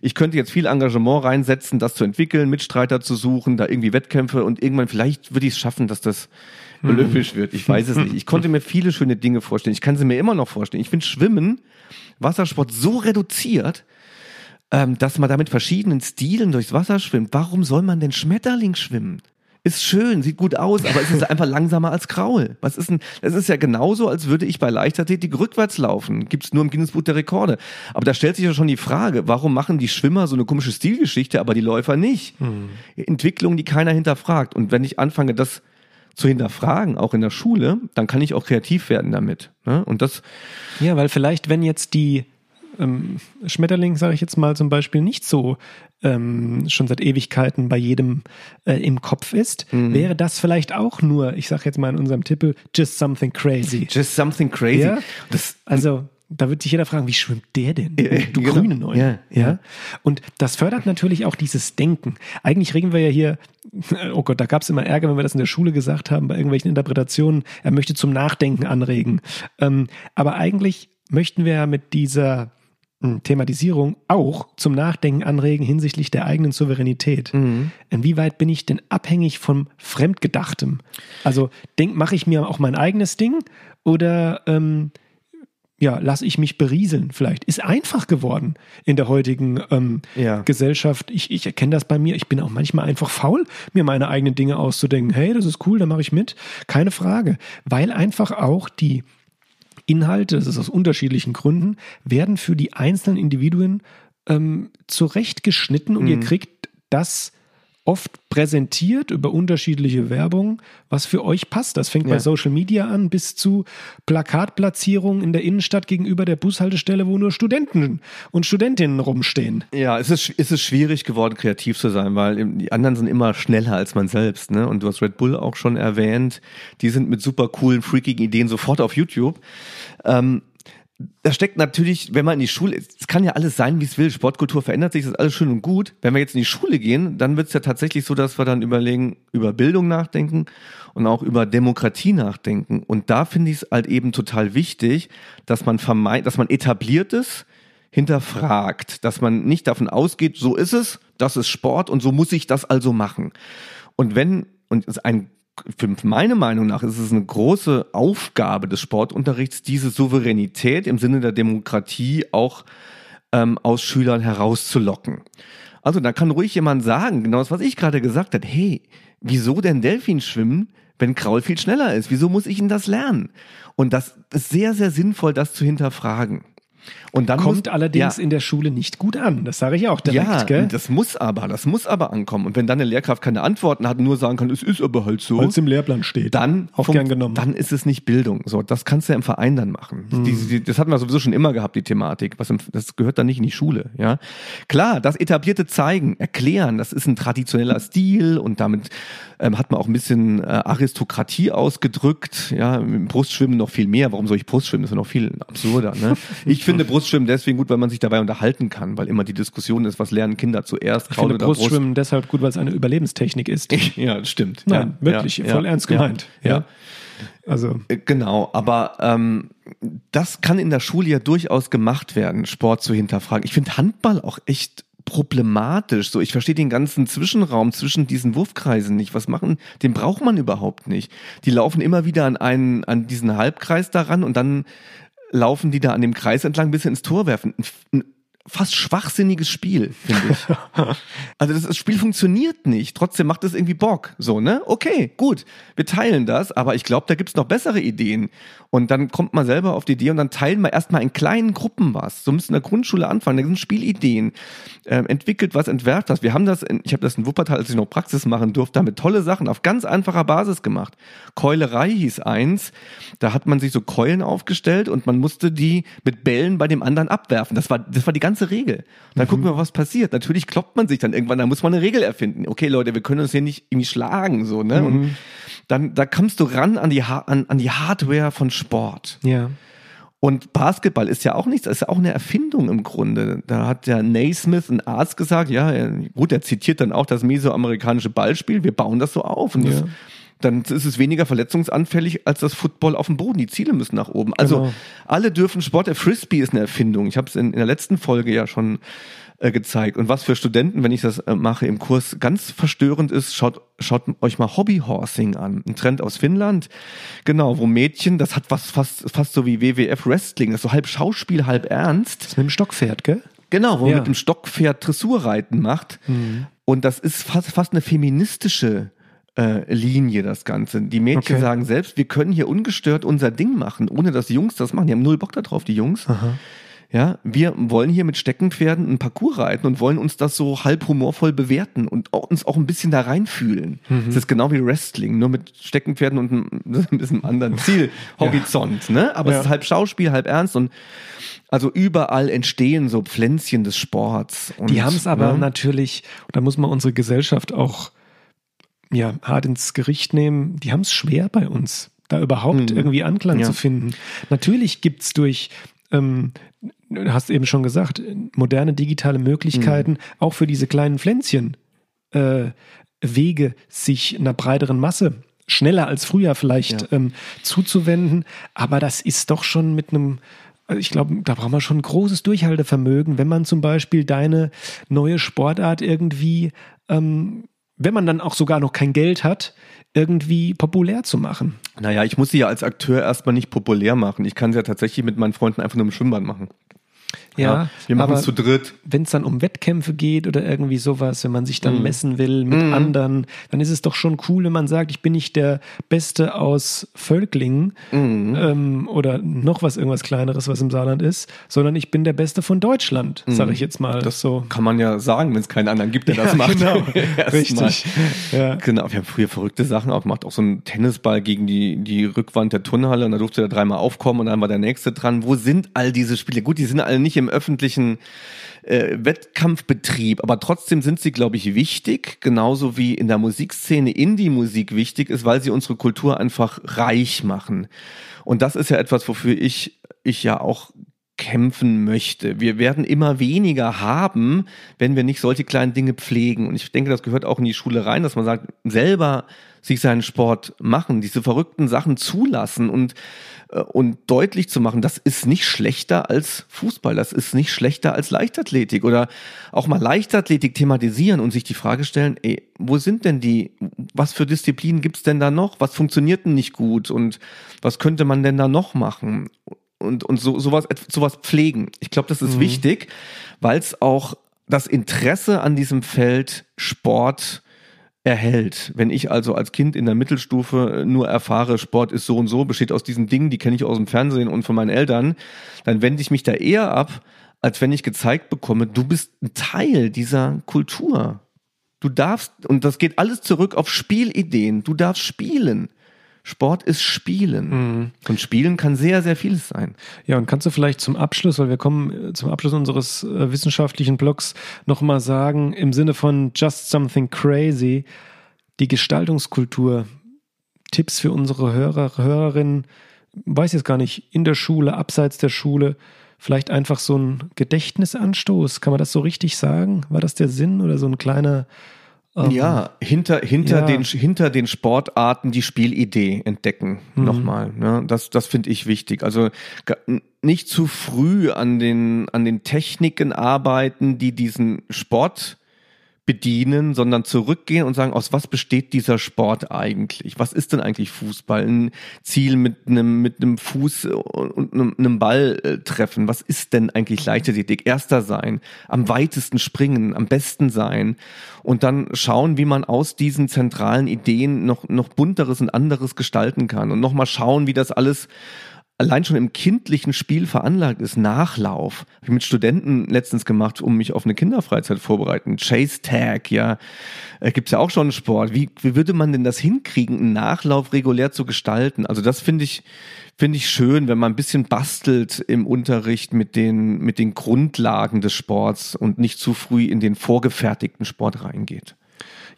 Ich könnte jetzt viel Engagement reinsetzen, das zu entwickeln, Mitstreiter zu suchen, da irgendwie Wettkämpfe und irgendwann vielleicht würde ich es schaffen, dass das. olympisch wird. Ich weiß es nicht. Ich konnte mir viele schöne Dinge vorstellen. Ich kann sie mir immer noch vorstellen. Ich finde Schwimmen, Wassersport so reduziert, ähm, dass man da mit verschiedenen Stilen durchs Wasser schwimmt. Warum soll man denn Schmetterling schwimmen? ist schön, sieht gut aus, aber es ist einfach langsamer als Kraul. Was ist denn, das ist ja genauso, als würde ich bei Leichtathletik rückwärts laufen. Gibt's nur im Guinness Buch der Rekorde. Aber da stellt sich ja schon die Frage, warum machen die Schwimmer so eine komische Stilgeschichte, aber die Läufer nicht? Hm. Entwicklung, die keiner hinterfragt. Und wenn ich anfange, das zu hinterfragen, auch in der Schule, dann kann ich auch kreativ werden damit. Ne? Und das. Ja, weil vielleicht, wenn jetzt die ähm, Schmetterling, sage ich jetzt mal zum Beispiel, nicht so ähm, schon seit Ewigkeiten bei jedem äh, im Kopf ist, mhm. wäre das vielleicht auch nur, ich sage jetzt mal in unserem Tippel, just something crazy. Just something crazy. Ja? Das, also da wird sich jeder fragen, wie schwimmt der denn? Ja, du genau. grüne Neune. Ja, ja. Und das fördert natürlich auch dieses Denken. Eigentlich reden wir ja hier, oh Gott, da gab es immer Ärger, wenn wir das in der Schule gesagt haben, bei irgendwelchen Interpretationen, er möchte zum Nachdenken anregen. Ähm, aber eigentlich möchten wir ja mit dieser hm, Thematisierung auch zum Nachdenken anregen hinsichtlich der eigenen Souveränität. Inwieweit bin ich denn abhängig vom Fremdgedachtem? Also denk, mache ich mir auch mein eigenes Ding oder ähm, ja, lasse ich mich berieseln vielleicht. Ist einfach geworden in der heutigen ähm, Ja. Gesellschaft. Ich, ich erkenne das bei mir. Ich bin auch manchmal einfach faul, mir meine eigenen Dinge auszudenken. Hey, das ist cool, da mache ich mit. Keine Frage. Weil einfach auch die Inhalte, das ist aus unterschiedlichen Gründen, werden für die einzelnen Individuen ähm, zurechtgeschnitten und ihr kriegt das oft präsentiert über unterschiedliche Werbung, was für euch passt. Das fängt bei Ja. Social Media an bis zu Plakatplatzierungen in der Innenstadt gegenüber der Bushaltestelle, wo nur Studenten und Studentinnen rumstehen. Ja, es ist, es ist schwierig geworden, kreativ zu sein, weil die anderen sind immer schneller als man selbst. Ne? Und du hast Red Bull auch schon erwähnt. Die sind mit super coolen, freakigen Ideen sofort auf YouTube. Ähm, da steckt natürlich, wenn man in die Schule, es kann ja alles sein, wie es will, Sportkultur verändert sich, das ist alles schön und gut. Wenn wir jetzt in die Schule gehen, dann wird es ja tatsächlich so, dass wir dann überlegen, über Bildung nachdenken und auch über Demokratie nachdenken. Und da finde ich es halt eben total wichtig, dass man vermeint, dass man etabliertes hinterfragt, dass man nicht davon ausgeht, so ist es, das ist Sport und so muss ich das also machen. Und wenn, und ein für meine Meinung nach ist es eine große Aufgabe des Sportunterrichts, diese Souveränität im Sinne der Demokratie auch ähm, aus Schülern herauszulocken. Also da kann ruhig jemand sagen, genau das, was ich gerade gesagt habe, hey, wieso denn Delfin schwimmen, wenn Kraul viel schneller ist? Wieso muss ich denn das lernen? Und das ist sehr, sehr sinnvoll, das zu hinterfragen. Und dann Kommt muss, allerdings ja, in der Schule nicht gut an. Das sage ich auch direkt, ja, gell? das muss aber, das muss aber ankommen. Und wenn dann eine Lehrkraft keine Antworten hat und nur sagen kann, es ist aber halt so, Weil es im Lehrplan steht. dann, Auch gern genommen. dann ist es nicht Bildung. So, das kannst du ja im Verein dann machen. Mhm. Die, die, das hatten wir sowieso schon immer gehabt, die Thematik. Was im, das gehört dann nicht in die Schule. Ja, klar, das etablierte Zeigen, erklären, das ist ein traditioneller Stil und damit ähm, hat man auch ein bisschen äh, Aristokratie ausgedrückt. Ja, im Brustschwimmen noch viel mehr. Warum soll ich Brustschwimmen? Das ist ja noch viel absurder. Ne? Ich finde Brustschwimmen deswegen gut, weil man sich dabei unterhalten kann, weil immer die Diskussion ist, was lernen Kinder zuerst? ich finde oder Brust? Brustschwimmen deshalb gut, weil es eine Überlebenstechnik ist. Ja, stimmt. Nein, ja, wirklich, ja, voll ja, ernst gemeint. ja. Also, Äh, Genau, aber ähm, das kann in der Schule ja durchaus gemacht werden, Sport zu hinterfragen. Ich finde Handball auch echt problematisch. So, ich verstehe den ganzen Zwischenraum zwischen diesen Wurfkreisen nicht. Was machen? Den braucht man überhaupt nicht. Die laufen immer wieder an einen, an diesen Halbkreis daran und dann laufen die da an dem Kreis entlang bis sie ins Tor werfen. Ein, ein fast schwachsinniges Spiel, finde ich. Also das, das Spiel funktioniert nicht. Trotzdem macht es irgendwie Bock. So, ne? Okay, gut. Wir teilen das, aber ich glaube, da gibt's noch bessere Ideen. Und dann kommt man selber auf die Idee und dann teilen wir erstmal in kleinen Gruppen was. So müssen in der Grundschule anfangen. Da sind Spielideen. Ähm, entwickelt was, entwerft was. Wir haben das, in, ich habe das in Wuppertal, als ich noch Praxis machen durfte, damit tolle Sachen auf ganz einfacher Basis gemacht. Keulerei hieß eins. Da hat man sich so Keulen aufgestellt und man musste die mit Bällen bei dem anderen abwerfen. Das war, das war die ganze Regel. Und dann gucken wir, was passiert. Natürlich kloppt man sich dann irgendwann, da muss man eine Regel erfinden. Okay, Leute, wir können uns hier nicht irgendwie schlagen, so, ne? Und dann, da kommst du ran an die, Ha- an, an die Hardware von Sport. ja. Und Basketball ist ja auch nichts, das ist ja auch eine Erfindung im Grunde. Da hat der Naismith, ein Arzt, gesagt, ja, gut, er zitiert dann auch das mesoamerikanische Ballspiel, wir bauen das so auf. Und das, Ja. Dann ist es weniger verletzungsanfällig als das Football auf dem Boden. Die Ziele müssen nach oben. Also Genau. alle dürfen Sport. Der Frisbee ist eine Erfindung. Ich habe es in, in der letzten Folge ja schon äh, gezeigt. Und was für Studenten, wenn ich das äh, mache im Kurs, ganz verstörend ist, schaut, schaut euch mal Hobbyhorsing an. Ein Trend aus Finnland. Genau, wo Mädchen, das hat was fast, fast so wie WWF Wrestling, das ist so halb Schauspiel, halb ernst. Das mit dem Stockpferd, gell? Genau, wo man Ja. mit dem Stockpferd Dressurreiten macht. Und das ist fast, fast eine feministische äh, Linie, das Ganze. Die Mädchen Okay. sagen selbst, wir können hier ungestört unser Ding machen, ohne dass Jungs das machen. Die haben null Bock darauf, die Jungs. Ja, wir wollen hier mit Steckenpferden einen Parcours reiten und wollen uns das so halb humorvoll bewerten und auch, uns auch ein bisschen da reinfühlen. Das ist genau wie Wrestling, nur mit Steckenpferden und einem, ein bisschen anderen Zielhorizont, ne? Aber Ja. es ist halb Schauspiel, halb ernst und also überall entstehen so Pflänzchen des Sports. Und, Die haben es aber ne? natürlich, da muss man unsere Gesellschaft auch ja, hart ins Gericht nehmen, die haben es schwer bei uns, da überhaupt irgendwie Anklang Mhm. Ja. zu finden. Natürlich gibt's durch ähm, du hast eben schon gesagt, moderne digitale Möglichkeiten, auch für diese kleinen Pflänzchen, äh, Wege, sich einer breiteren Masse schneller als früher vielleicht Ja. ähm, zuzuwenden. Aber das ist doch schon mit einem, also ich glaube, da braucht man schon ein großes Durchhaltevermögen, wenn man zum Beispiel deine neue Sportart irgendwie, ähm, wenn man dann auch sogar noch kein Geld hat, irgendwie populär zu machen. Naja, ich muss sie ja als Akteur erstmal nicht populär machen. Ich kann sie ja tatsächlich mit meinen Freunden einfach nur im Schwimmbad machen. Ja, wir machen es zu dritt. wenn es dann um Wettkämpfe geht oder irgendwie sowas, wenn man sich dann messen will mit anderen, dann ist es doch schon cool, wenn man sagt, ich bin nicht der Beste aus Völklingen ähm, oder noch was irgendwas Kleineres, was im Saarland ist, sondern ich bin der Beste von Deutschland, sage ich jetzt mal. Das so. kann man ja sagen, wenn es keinen anderen gibt, der das Ja, macht. genau. Richtig. Ja. Genau, wir haben früher verrückte Sachen auch gemacht. Auch so einen Tennisball gegen die, die Rückwand der Turnhalle und da durfte er dreimal aufkommen und dann war der nächste dran. Wo sind all diese Spiele? Gut, die sind alle nicht im öffentlichen äh, Wettkampfbetrieb, aber trotzdem sind sie, glaube ich, wichtig, genauso wie in der Musikszene Indie-Musik wichtig ist, weil sie unsere Kultur einfach reich machen. Und das ist ja etwas, wofür ich, ich ja auch kämpfen möchte. Wir werden immer weniger haben, wenn wir nicht solche kleinen Dinge pflegen. Und ich denke, das gehört auch in die Schule rein, dass man sagt, selber sich seinen Sport machen, diese verrückten Sachen zulassen und äh, und deutlich zu machen, das ist nicht schlechter als Fußball, das ist nicht schlechter als Leichtathletik oder auch mal Leichtathletik thematisieren und sich die Frage stellen, ey, wo sind denn die, was für Disziplinen gibt's denn da noch, was funktioniert denn nicht gut und was könnte man denn da noch machen und, und so, sowas, sowas pflegen. Ich glaube, das ist wichtig, weil es auch das Interesse an diesem Feld Sport erhält. Wenn ich also als Kind in der Mittelstufe nur erfahre, Sport ist so und so, besteht aus diesen Dingen, die kenne ich aus dem Fernsehen und von meinen Eltern, dann wende ich mich da eher ab, als wenn ich gezeigt bekomme, du bist ein Teil dieser Kultur. Du darfst, und das geht alles zurück auf Spielideen, du darfst spielen. Sport ist Spielen. Und Spielen kann sehr, sehr vieles sein. Ja, und kannst du vielleicht zum Abschluss, weil wir kommen äh, zum Abschluss unseres äh, wissenschaftlichen Blogs, nochmal sagen, im Sinne von Just Something Crazy, die Gestaltungskultur, Tipps für unsere Hörer, Hörerinnen, weiß jetzt gar nicht, in der Schule, abseits der Schule, vielleicht einfach so ein Gedächtnisanstoß, kann man das so richtig sagen? War das der Sinn oder so ein kleiner ja, hinter, hinter, ja. Den, hinter den Sportarten die Spielidee entdecken. Mhm. Nochmal. Ne? Das, das finde ich wichtig. Also nicht zu früh an den, an den Techniken arbeiten, die diesen Sport bedienen, sondern zurückgehen und sagen, aus was besteht dieser Sport eigentlich? Was ist denn eigentlich Fußball? Ein Ziel mit einem, mit einem Fuß und einem, Ball äh, treffen. Was ist denn eigentlich Leichtathletik? Erster sein, am weitesten springen, am besten sein und dann schauen, wie man aus diesen zentralen Ideen noch, noch bunteres und anderes gestalten kann und nochmal schauen, wie das alles allein schon im kindlichen Spiel veranlagt ist, Nachlauf. Habe ich mit Studenten letztens gemacht, um mich auf eine Kinderfreizeit vorbereiten. Chase Tag, ja, äh, gibt's ja auch schon einen Sport. Wie, wie würde man denn das hinkriegen, einen Nachlauf regulär zu gestalten? Also das finde ich, finde ich schön, wenn man ein bisschen bastelt im Unterricht mit den, mit den Grundlagen des Sports und nicht zu früh in den vorgefertigten Sport reingeht.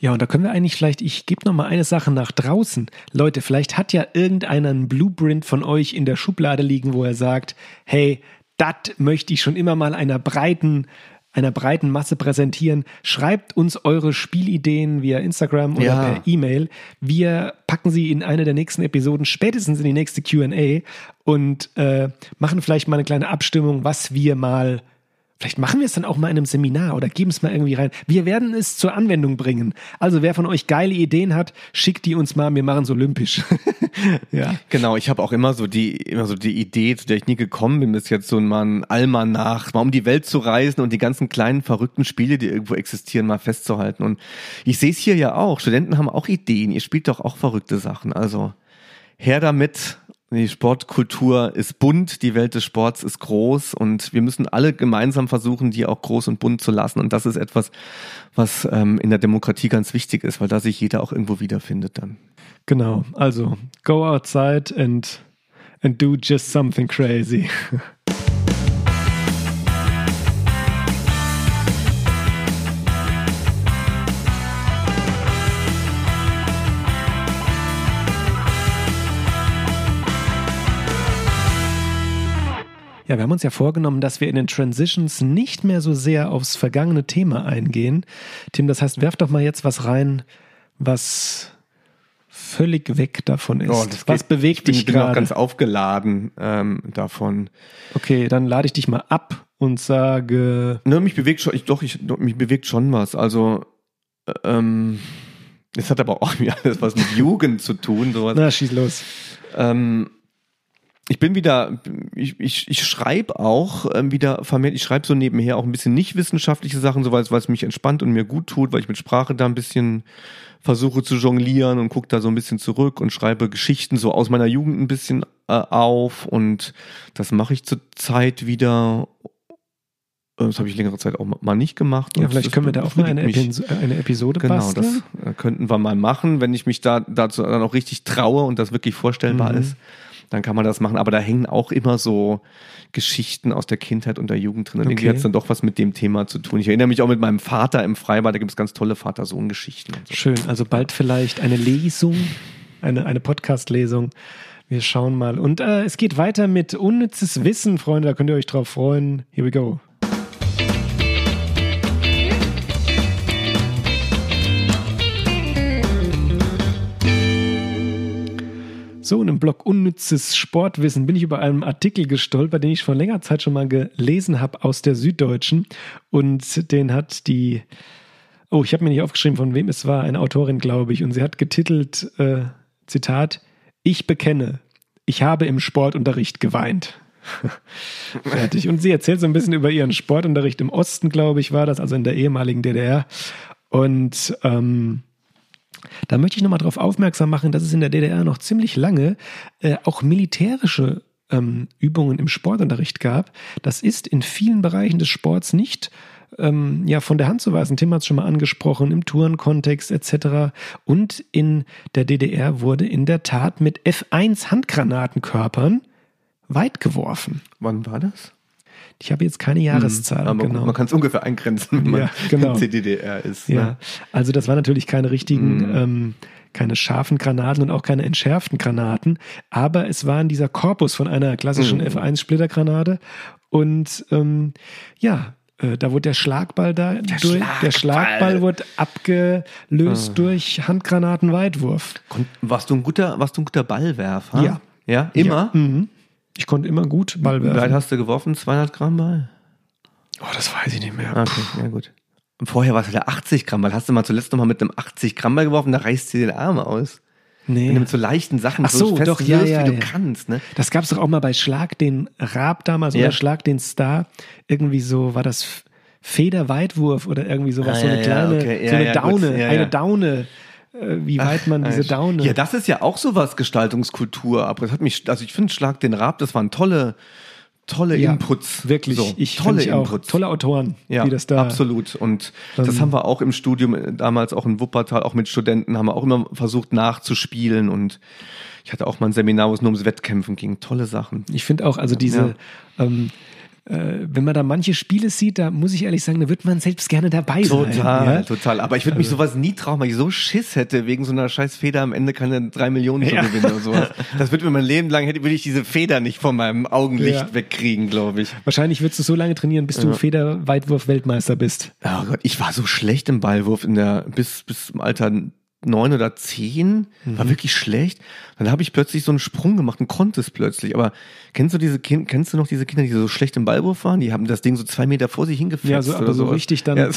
Ja, und da können wir eigentlich vielleicht, ich gebe noch mal eine Sache nach draußen. Leute, vielleicht hat ja irgendeiner einen Blueprint von euch in der Schublade liegen, wo er sagt, hey, das möchte ich schon immer mal einer breiten einer breiten Masse präsentieren. Schreibt uns eure Spielideen via Instagram oder Ja. per E-Mail. Wir packen sie in eine der nächsten Episoden, spätestens in die nächste Q&A und äh, machen vielleicht mal eine kleine Abstimmung, was wir mal Vielleicht machen wir es dann auch mal in einem Seminar oder geben es mal irgendwie rein. Wir werden es zur Anwendung bringen. Also wer von euch geile Ideen hat, schickt die uns mal. Wir machen es olympisch. ja. Genau, ich habe auch immer so die immer so die Idee, zu der ich nie gekommen bin, bis jetzt so mal ein Almanach, mal um die Welt zu reisen und die ganzen kleinen verrückten Spiele, die irgendwo existieren, mal festzuhalten. Und ich sehe es hier ja auch. Studenten haben auch Ideen. Ihr spielt doch auch verrückte Sachen. Also her damit. Die Sportkultur ist bunt, die Welt des Sports ist groß und wir müssen alle gemeinsam versuchen, die auch groß und bunt zu lassen. Und das ist etwas, was ähm, in der Demokratie ganz wichtig ist, weil da sich jeder auch irgendwo wiederfindet dann. Genau. Also go outside and and do just something crazy. Ja, wir haben uns ja vorgenommen, dass wir in den Transitions nicht mehr so sehr aufs vergangene Thema eingehen. Tim, das heißt, werf doch mal jetzt was rein, was völlig weg davon ist. Oh, was geht- bewegt ich bin, dich bin auch gerade? ganz aufgeladen ähm, davon. Okay, dann lade ich dich mal ab und sage, Ne, mich bewegt schon, ich, doch, ich, mich bewegt schon was. Also, äh, ähm, das hat aber auch wieder alles was mit Jugend zu tun. Sowas. na, schieß los. Ähm, ich bin wieder, ich, ich, ich schreibe auch ähm, wieder vermehrt, ich schreibe so nebenher auch ein bisschen nicht wissenschaftliche Sachen, so weil es mich entspannt und mir gut tut, weil ich mit Sprache da ein bisschen versuche zu jonglieren und gucke da so ein bisschen zurück und schreibe Geschichten so aus meiner Jugend ein bisschen äh, auf und das mache ich zur Zeit wieder. Äh, Das habe ich längere Zeit auch mal nicht gemacht. Ja, vielleicht das können wir da auch mal eine. Episo eine Episode Genau, basteln. das äh, könnten wir mal machen, wenn ich mich da dazu dann auch richtig traue und das wirklich vorstellbar Mhm. ist. Dann kann man das machen. Aber da hängen auch immer so Geschichten aus der Kindheit und der Jugend drin. Und irgendwie Okay. hat es dann doch was mit dem Thema zu tun. Ich erinnere mich auch mit meinem Vater im Freibad, da gibt es ganz tolle Vater-Sohn-Geschichten. so. Schön, also bald vielleicht eine Lesung, eine, eine Podcast-Lesung. Wir schauen mal. Und äh, es geht weiter mit unnützes Wissen, Freunde, da könnt ihr euch drauf freuen. Here we go. So, in einem Blog Unnützes Sportwissen bin ich über einen Artikel gestolpert, den ich vor längerer Zeit schon mal gelesen habe aus der Süddeutschen. Und den hat die Oh, ich habe mir nicht aufgeschrieben, von wem es war, eine Autorin, glaube ich. Und sie hat getitelt, äh, Zitat, ich bekenne, ich habe im Sportunterricht geweint. Fertig. Und sie erzählt so ein bisschen über ihren Sportunterricht im Osten, glaube ich, war das, also in der ehemaligen DDR. Und ähm, da möchte ich nochmal darauf aufmerksam machen, dass es in der DDR noch ziemlich lange äh, auch militärische ähm, Übungen im Sportunterricht gab. Das ist in vielen Bereichen des Sports nicht ähm, ja, von der Hand zu weisen. Tim hat es schon mal angesprochen, im Tourenkontext etc. Und in der DDR wurde in der Tat mit F1 Handgranatenkörpern weit geworfen. Wann war das? Ich habe jetzt keine Jahreszahl. Aber genau. Man kann es ungefähr eingrenzen, wenn man Ja, genau. in CDDR ist. Ja, Ne? also das war natürlich keine richtigen, Mhm. ähm, keine scharfen Granaten und auch keine entschärften Granaten, aber es war in dieser Korpus von einer klassischen Mhm. F1-Splittergranate und ähm, ja, äh, da wurde der Schlagball da durch, der Schlagball. Schlagball wurde abgelöst Ah. durch Handgranatenweitwurf. Warst du ein guter, warst du ein guter Ballwerfer? Ja. Ja, immer? Ja, mhm. Ich konnte immer gut Ball Wie weit werfen. hast du geworfen? 200 Gramm Ball? Oh, das weiß ich nicht mehr. Okay, ja gut. Und vorher war es ja 80 Gramm Ball. Hast du mal zuletzt noch mal mit einem 80 Gramm Ball geworfen, da reißt dir den Arm aus. Nee. Wenn du mit so leichten Sachen Ach so, fest doch, ja, ja, wie du ja. kannst, ne? Das gab es doch auch mal bei Schlag den Raab damals oder Schlag den Star. Irgendwie so war das Federweitwurf oder irgendwie sowas. Ah, so eine kleine, okay. So eine. Daune, eine. Daune. Äh, Wie weit man diese Daune. Ja, das ist ja auch sowas Gestaltungskultur. Aber das hat mich, also ich finde Schlag den Rab, das waren tolle, tolle Ja, Inputs. Wirklich, So, ich tolle ich auch. Inputs. Tolle Autoren, Ja, die das da. absolut. Und das haben wir auch im Studium, äh, damals auch in Wuppertal, auch mit Studenten, haben wir auch immer versucht nachzuspielen. Und ich hatte auch mal ein Seminar, wo es nur ums Wettkämpfen ging. Tolle Sachen. Ich finde auch, also diese, ähm, äh, wenn man da manche Spiele sieht, da muss ich ehrlich sagen, da wird man selbst gerne dabei sein. Total, Ja? total. Aber ich würde mich sowas nie trauen, weil ich so Schiss hätte, wegen so einer scheiß Feder am Ende keine drei Millionen zu Ja. gewinnen oder sowas. Das würde mir mein Leben lang, hätte, würde ich diese Feder nicht von meinem Augenlicht Ja. wegkriegen, glaube ich. Wahrscheinlich würdest du so lange trainieren, bis du Federweitwurf-Weltmeister bist. Oh Gott, ich war so schlecht im Ballwurf in der, bis, bis im Alter neun oder zehn, Mhm. war wirklich schlecht. Dann habe ich plötzlich so einen Sprung gemacht und konnte es plötzlich. Aber kennst du diese Kind, kennst du noch diese Kinder, die so schlecht im Ballwurf waren? Die haben das Ding so zwei Meter vor sich hingefetzt. Ja, so, aber oder so sowas. richtig dann Ja.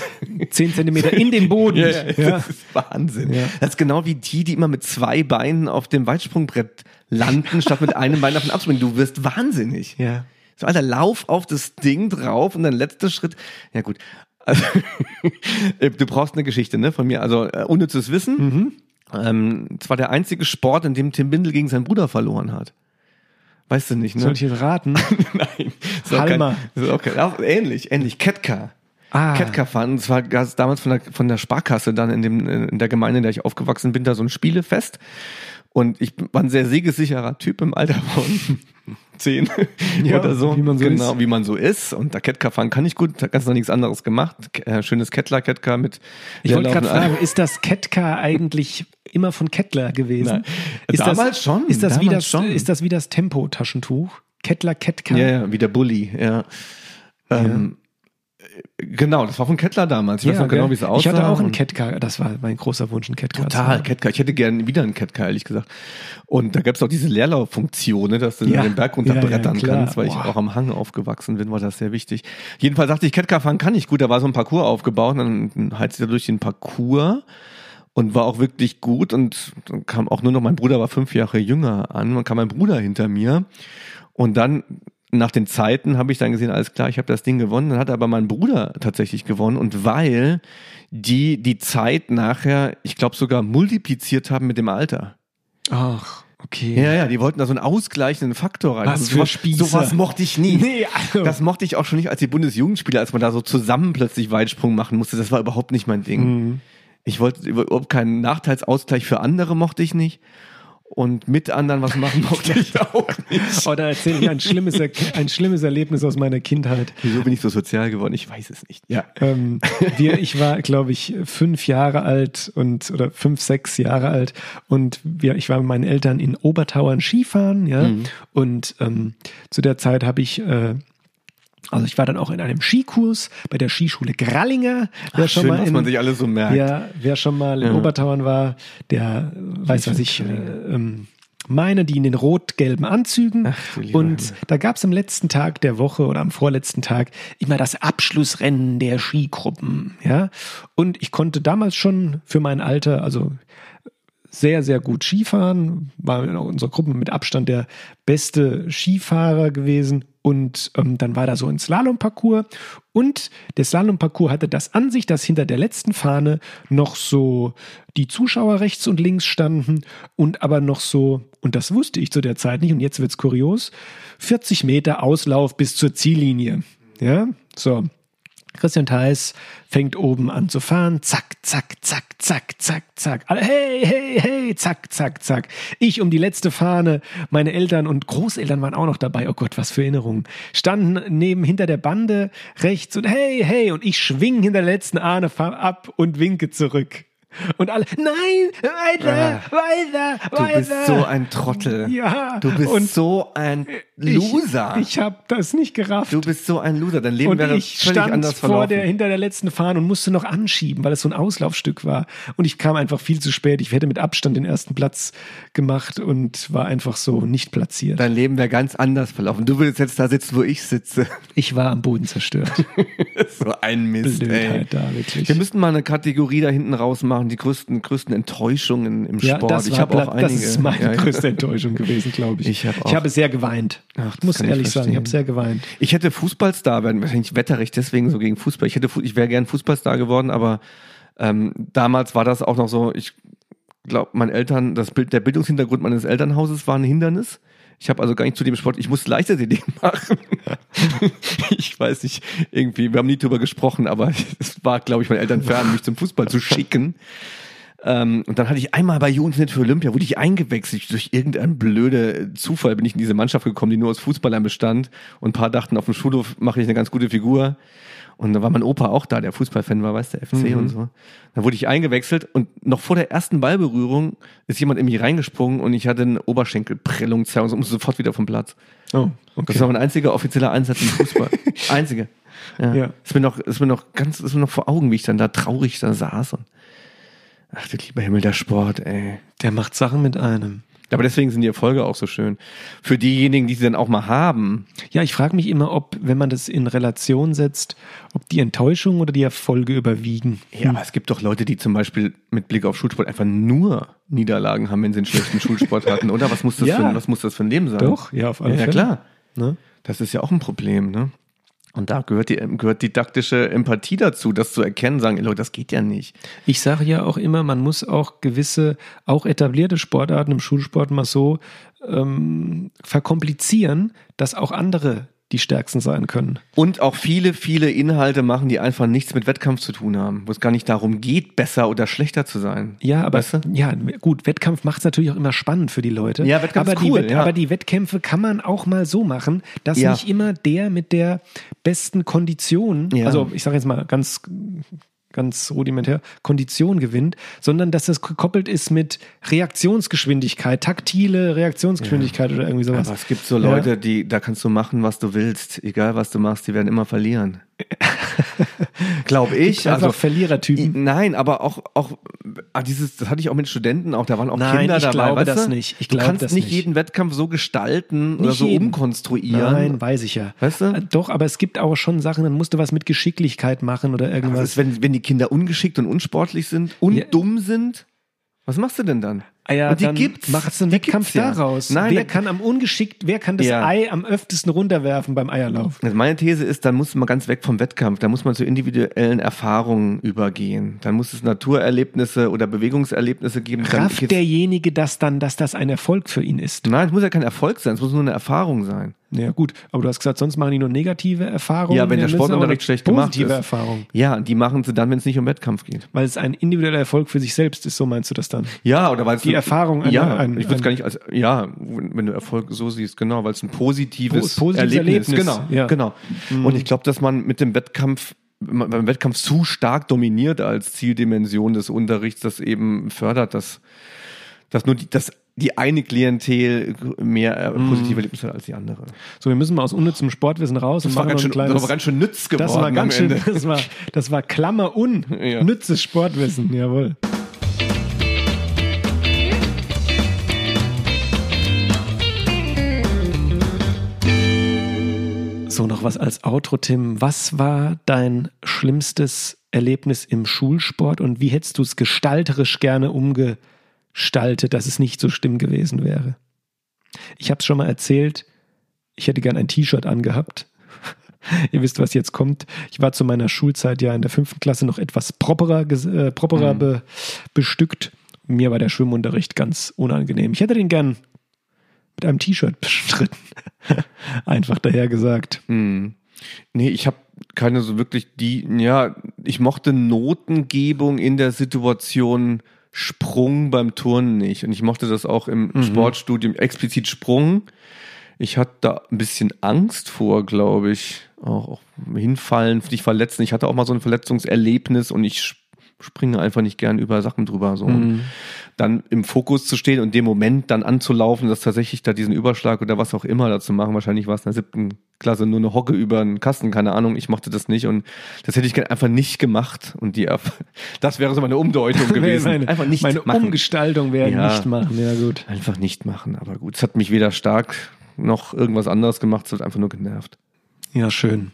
zehn Zentimeter in den Boden. Ja, ja, das ist Wahnsinn. Ja. Das ist genau wie die, die immer mit zwei Beinen auf dem Weitsprungbrett landen, statt mit einem Bein auf den abspringen. Du wirst wahnsinnig. ja. So, Alter, lauf auf das Ding drauf und dann letzter Schritt. Ja, gut. Also, du brauchst eine Geschichte, ne, von mir. Also, äh, unnützes Wissen. Mhm. Ähm, es war der einzige Sport, in dem Tim Bindel gegen seinen Bruder verloren hat. Weißt du nicht, ne? Soll ich jetzt raten? Nein. Halmer. Kein, auch kein, auch ähnlich, ähnlich. Ketka. Ah. Ketka fahren. Das war ganz damals von der, von der Sparkasse dann in dem, in der Gemeinde, in der ich aufgewachsen bin, da so ein Spielefest. Und ich war ein sehr siegessicherer Typ im Alter von zehn Ja, oder so. wie man so genau, ist. wie man so ist. Und da Ketka fahren kann ich gut, da ganz noch nichts anderes gemacht. Äh, Schönes Kettler-Ketka mit Ich wollte gerade fragen, ist das Ketka eigentlich immer von Kettler gewesen? Nein. Ist Damals das, schon, Ist das, wie damals das, schon. ist das wie das Tempo-Taschentuch? Kettler, Kettker. Ja, ja, wie der Bully, ja. Ähm, Genau, das war von Kettler damals. Ich weiß noch genau, wie es aussah. Ich hatte auch einen Kettcar, das war mein großer Wunsch, ein Kettcar. Total. Kettcar. Ich hätte gerne wieder einen Kettcar, ehrlich gesagt. Und da gab es auch diese Leerlauffunktion, ne, dass du Ja, den Berg ja, ja, runterbrettern klar. kannst, weil ich Boah. auch am Hang aufgewachsen bin, war das sehr wichtig. Jedenfalls dachte ich, Kettcar fahren kann ich gut. Da war so ein Parcours aufgebaut und dann heizt er durch den Parcours und war auch wirklich gut. Und dann kam auch nur noch, mein Bruder war fünf Jahre jünger an, dann kam mein Bruder hinter mir und dann nach den Zeiten habe ich dann gesehen, alles klar, ich habe das Ding gewonnen. Dann hat aber mein Bruder tatsächlich gewonnen und weil die die Zeit nachher, ich glaube sogar multipliziert haben mit dem Alter. Ach, okay. Ja, ja, die wollten da so einen ausgleichenden Faktor rein. Was Also für sowas- Spießer. Sowas mochte ich nie. Nee, also. Das mochte ich auch schon nicht als die Bundesjugendspieler, als man da so zusammen plötzlich Weitsprung machen musste. Das war überhaupt nicht mein Ding. Mhm. Ich wollte überhaupt keinen Nachteilsausgleich für andere mochte ich nicht. Und mit anderen was machen mochte ich auch nicht. Oh, da erzähle ich ein schlimmes, Er- ein schlimmes Erlebnis aus meiner Kindheit. Wieso bin ich so sozial geworden? Ich weiß es nicht. Ja. Ähm, wir, ich war, glaube ich, fünf Jahre alt und oder fünf, sechs Jahre alt und wir, ich war mit meinen Eltern in Obertauern Skifahren, ja. Mhm. Und ähm, zu der Zeit habe ich äh, also ich war dann auch in einem Skikurs bei der Skischule Grallinger. Wer Ach, schön, was man sich alles so merkt. Ja, wer schon mal in Ja. Obertauern war, der weiß, was ich äh, ähm, meine, die in den rot-gelben Anzügen. Ach, Und Himmel. da gab's am letzten Tag der Woche oder am vorletzten Tag immer das Abschlussrennen der Skigruppen. Ja, und ich konnte damals schon für mein Alter, also sehr, sehr gut Skifahren, war in unserer Gruppe mit Abstand der beste Skifahrer gewesen. Und ähm, dann war da so ein Slalomparcours. Und der Slalomparcours hatte das an sich, dass hinter der letzten Fahne noch so die Zuschauer rechts und links standen und aber noch so, und das wusste ich zu der Zeit nicht, und jetzt wird's kurios, 40 Meter Auslauf bis zur Ziellinie. Ja, so. Christian Theis fängt oben an zu fahren. Zack, zack, zack, zack, zack, zack. Alle, hey, hey, hey, zack, zack, zack. Ich um die letzte Fahne. Meine Eltern und Großeltern waren auch noch dabei. Oh Gott, was für Erinnerungen. Standen neben hinter der Bande rechts und hey, hey. Und ich schwing hinter der letzten Ahne, fahr ab und winke zurück. Und alle, nein, weiter, weiter, Ah. Du weiter. bist so ein Trottel. Ja. Du bist und so ein Loser. Ich, ich habe das nicht gerafft. du bist so ein Loser. Dein Leben Und wäre ich völlig stand anders vor verlaufen. der, hinter der letzten Fahne und musste noch anschieben, weil es so ein Auslaufstück war. Und ich kam einfach viel zu spät. Ich hätte mit Abstand den ersten Platz gemacht und war einfach so nicht platziert. Dein Leben wäre ganz anders verlaufen. Du würdest jetzt da sitzen, wo ich sitze. Ich war am Boden zerstört. so ein Mist, ey. Blödheit da, wirklich. Wir müssten mal eine Kategorie da hinten raus machen, die größten, größten Enttäuschungen im ja, Sport. das, ich habe auch Platz- das einige. ist meine Ja, größte Enttäuschung gewesen, glaube ich. Ich hab auch- ich habe sehr geweint. Ach, das ich muss kann ich ehrlich sagen, ich habe sehr geweint. Ich hätte Fußballstar werden, wahrscheinlich wetterig deswegen so gegen Fußball. Ich hätte, ich wäre gern Fußballstar geworden, aber ähm, damals war das auch noch so, ich glaube, mein Eltern, das Bild, der Bildungshintergrund meines Elternhauses war ein Hindernis. Ich habe also gar nicht zu dem Sport, ich musste Leichtathletik machen. ich weiß nicht, irgendwie, wir haben nie drüber gesprochen, aber es war, glaube ich, meinen Eltern fern, mich zum Fußball zu schicken. Ähm, und dann hatte ich einmal bei Jugendnet für Olympia, wurde ich eingewechselt. Durch irgendeinen blöde Zufall bin ich in diese Mannschaft gekommen, die nur aus Fußballern bestand. Und ein paar dachten, auf dem Schulhof mache ich eine ganz gute Figur. Und da war mein Opa auch da, der Fußballfan war, weißt du, FC und so. Dann wurde ich eingewechselt und noch vor der ersten Ballberührung ist jemand in mich reingesprungen und ich hatte eine Oberschenkelprellung und musste sofort wieder vom Platz. Oh, Das war mein einziger offizieller Einsatz im Fußball. Einzige. Ja. Ja. Ist mir noch, ist mir noch ganz, ist mir noch vor Augen, wie ich dann da traurig da saß und ach du lieber Himmel, der Sport, ey. Der macht Sachen mit einem. Aber deswegen sind die Erfolge auch so schön. Für diejenigen, die sie dann auch mal haben. Ja, ich frage mich immer, ob, wenn man das in Relation setzt, ob die Enttäuschung oder die Erfolge überwiegen. Ja, aber es gibt doch Leute, die zum Beispiel mit Blick auf Schulsport einfach nur Niederlagen haben, wenn sie einen schlechten Schulsport hatten, oder? Was muss das, Ja. für, ein- was muss das für ein Leben sein? Doch, ja, auf alle Ja, ja Fälle. klar. Ne? Das ist ja auch ein Problem, ne? Und da gehört die, gehört didaktische Empathie dazu, das zu erkennen, sagen, Leute, das geht ja nicht. Ich sage ja auch immer, man muss auch gewisse, auch etablierte Sportarten im Schulsport mal so ähm, verkomplizieren, dass auch andere die stärksten sein können. Und auch viele, viele Inhalte machen, die einfach nichts mit Wettkampf zu tun haben, wo es gar nicht darum geht, besser oder schlechter zu sein. Ja, aber Weißt du? ja, gut, Wettkampf macht es natürlich auch immer spannend für die Leute. Ja, Wettkampf aber ist cool, die ja. Aber die Wettkämpfe kann man auch mal so machen, dass Ja. nicht immer der mit der besten Kondition, Ja. also ich sage jetzt mal ganz ganz rudimentär, Kondition gewinnt, sondern dass das gekoppelt ist mit Reaktionsgeschwindigkeit, taktile Reaktionsgeschwindigkeit oder irgendwie sowas. Aber es gibt so Leute, die, da kannst du machen, was du willst. Egal, was du machst, die werden immer verlieren. Glaube ich. Also, Verlierertypen. Nein, aber auch, auch ah, dieses, das hatte ich auch mit Studenten auch, da waren auch Nein, Kinder ich dabei. glaube weißt das du? nicht. Ich du glaube kannst das nicht nicht. jeden Wettkampf so gestalten oder Nicht so jeden. umkonstruieren. Nein, weiß ich ja. Weißt du? Äh, Doch, aber es gibt auch schon Sachen, dann musst du was mit Geschicklichkeit machen oder Was irgendwas. ist, wenn, wenn die Kinder ungeschickt und unsportlich sind und Ja. dumm sind? Was machst du denn dann? Ah ja, und die dann gibt's. Macht's einen Die Wettkampf ja. daraus. Nein, wer kann am ungeschickt, wer kann das Ja. Ei am öftesten runterwerfen beim Eierlauf? Also meine These ist, dann muss man ganz weg vom Wettkampf, da muss man zu individuellen Erfahrungen übergehen. Dann muss es Naturerlebnisse oder Bewegungserlebnisse geben. Rafft geht's- derjenige das dann, dass das ein Erfolg für ihn ist? Nein, es muss ja kein Erfolg sein, es muss nur eine Erfahrung sein. Ja gut, aber du hast gesagt, sonst machen die nur negative Erfahrungen. Ja, wenn der Sportunterricht schlecht gemacht Positive ist. Erfahrung. Ja, die machen sie dann, wenn es nicht um Wettkampf geht. Weil es ein individueller Erfolg für sich selbst ist, so meinst du das dann? Ja, oder weil es Die Erfahrung einer- ja, ein- ich würde es ein- gar nicht als ja, wenn du Erfolg so siehst, genau, weil es ein positives, Po- positives Erlebnis, Erlebnis, genau, ja. Mhm. genau. Und ich glaube, dass man mit dem Wettkampf wenn man beim Wettkampf zu stark dominiert als Zieldimension des Unterrichts, das eben fördert, dass dass nur die, dass die eine Klientel mehr äh, Mhm. positive Erlebnisse hat als die andere. So, wir müssen mal aus unnützem Sportwissen raus und Das war, machen ganz schön, ein kleines, das war ganz schön nütz geworden das war ganz schön, das war, das war Klammer un, Ja. nützes Sportwissen, jawohl. So, noch was als Outro, Tim. Was war dein schlimmstes Erlebnis im Schulsport und wie hättest du es gestalterisch gerne umgestaltet, dass es nicht so schlimm gewesen wäre? Ich habe es schon mal erzählt, ich hätte gern ein T-Shirt angehabt. Ihr wisst, was jetzt kommt. Ich war zu meiner Schulzeit ja in der fünften Klasse noch etwas properer, äh, properer Mhm. be, bestückt. Mir war der Schwimmunterricht ganz unangenehm. Ich hätte den gern mit einem T-Shirt bestritten. Einfach daher gesagt. Hm. Nee, ich habe keine so wirklich die, ja, ich mochte Notengebung in der Situation Sprung beim Turnen nicht. Und ich mochte das auch im Sportstudium, explizit Sprung. Ich hatte da ein bisschen Angst vor, glaube ich. Auch, auch hinfallen, dich verletzen. Ich hatte auch mal so ein Verletzungserlebnis und ich springe einfach nicht gern über Sachen drüber. So. Und dann im Fokus zu stehen und dem Moment dann anzulaufen, dass tatsächlich da diesen Überschlag oder was auch immer dazu machen. Wahrscheinlich war es in der siebten Klasse nur eine Hocke über einen Kasten, keine Ahnung. Ich mochte das nicht und das hätte ich einfach nicht gemacht. Und die, das wäre so meine Umdeutung gewesen. meine, einfach nicht meine machen. Umgestaltung wäre Ja. nicht machen. Ja, gut. Einfach nicht machen. Aber gut, es hat mich weder stark noch irgendwas anderes gemacht, es hat einfach nur genervt. Ja, schön.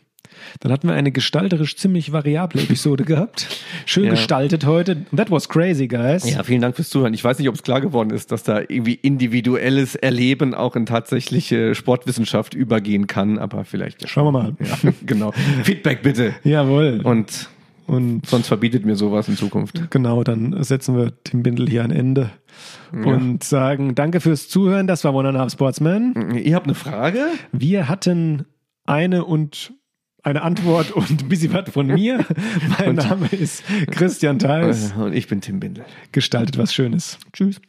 Dann hatten wir eine gestalterisch ziemlich variable Episode gehabt. Schön Ja. gestaltet heute. That was crazy, guys. Ja, vielen Dank fürs Zuhören. Ich weiß nicht, ob es klar geworden ist, dass da irgendwie individuelles Erleben auch in tatsächliche Sportwissenschaft übergehen kann, aber vielleicht. Ja. Schauen wir mal. Ja, genau. Feedback bitte. Jawohl. Und Und sonst verbietet mir sowas in Zukunft. genau, dann setzen wir Tim Bindel hier ein Ende und sagen Danke fürs Zuhören. Das war One and a Half Sportsman. Ihr habt eine Frage? Wir hatten eine und eine Antwort und ein bisschen was von mir. mein Name ist Christian Theis. Und ich bin Tim Bindel. Gestaltet was Schönes. Tschüss.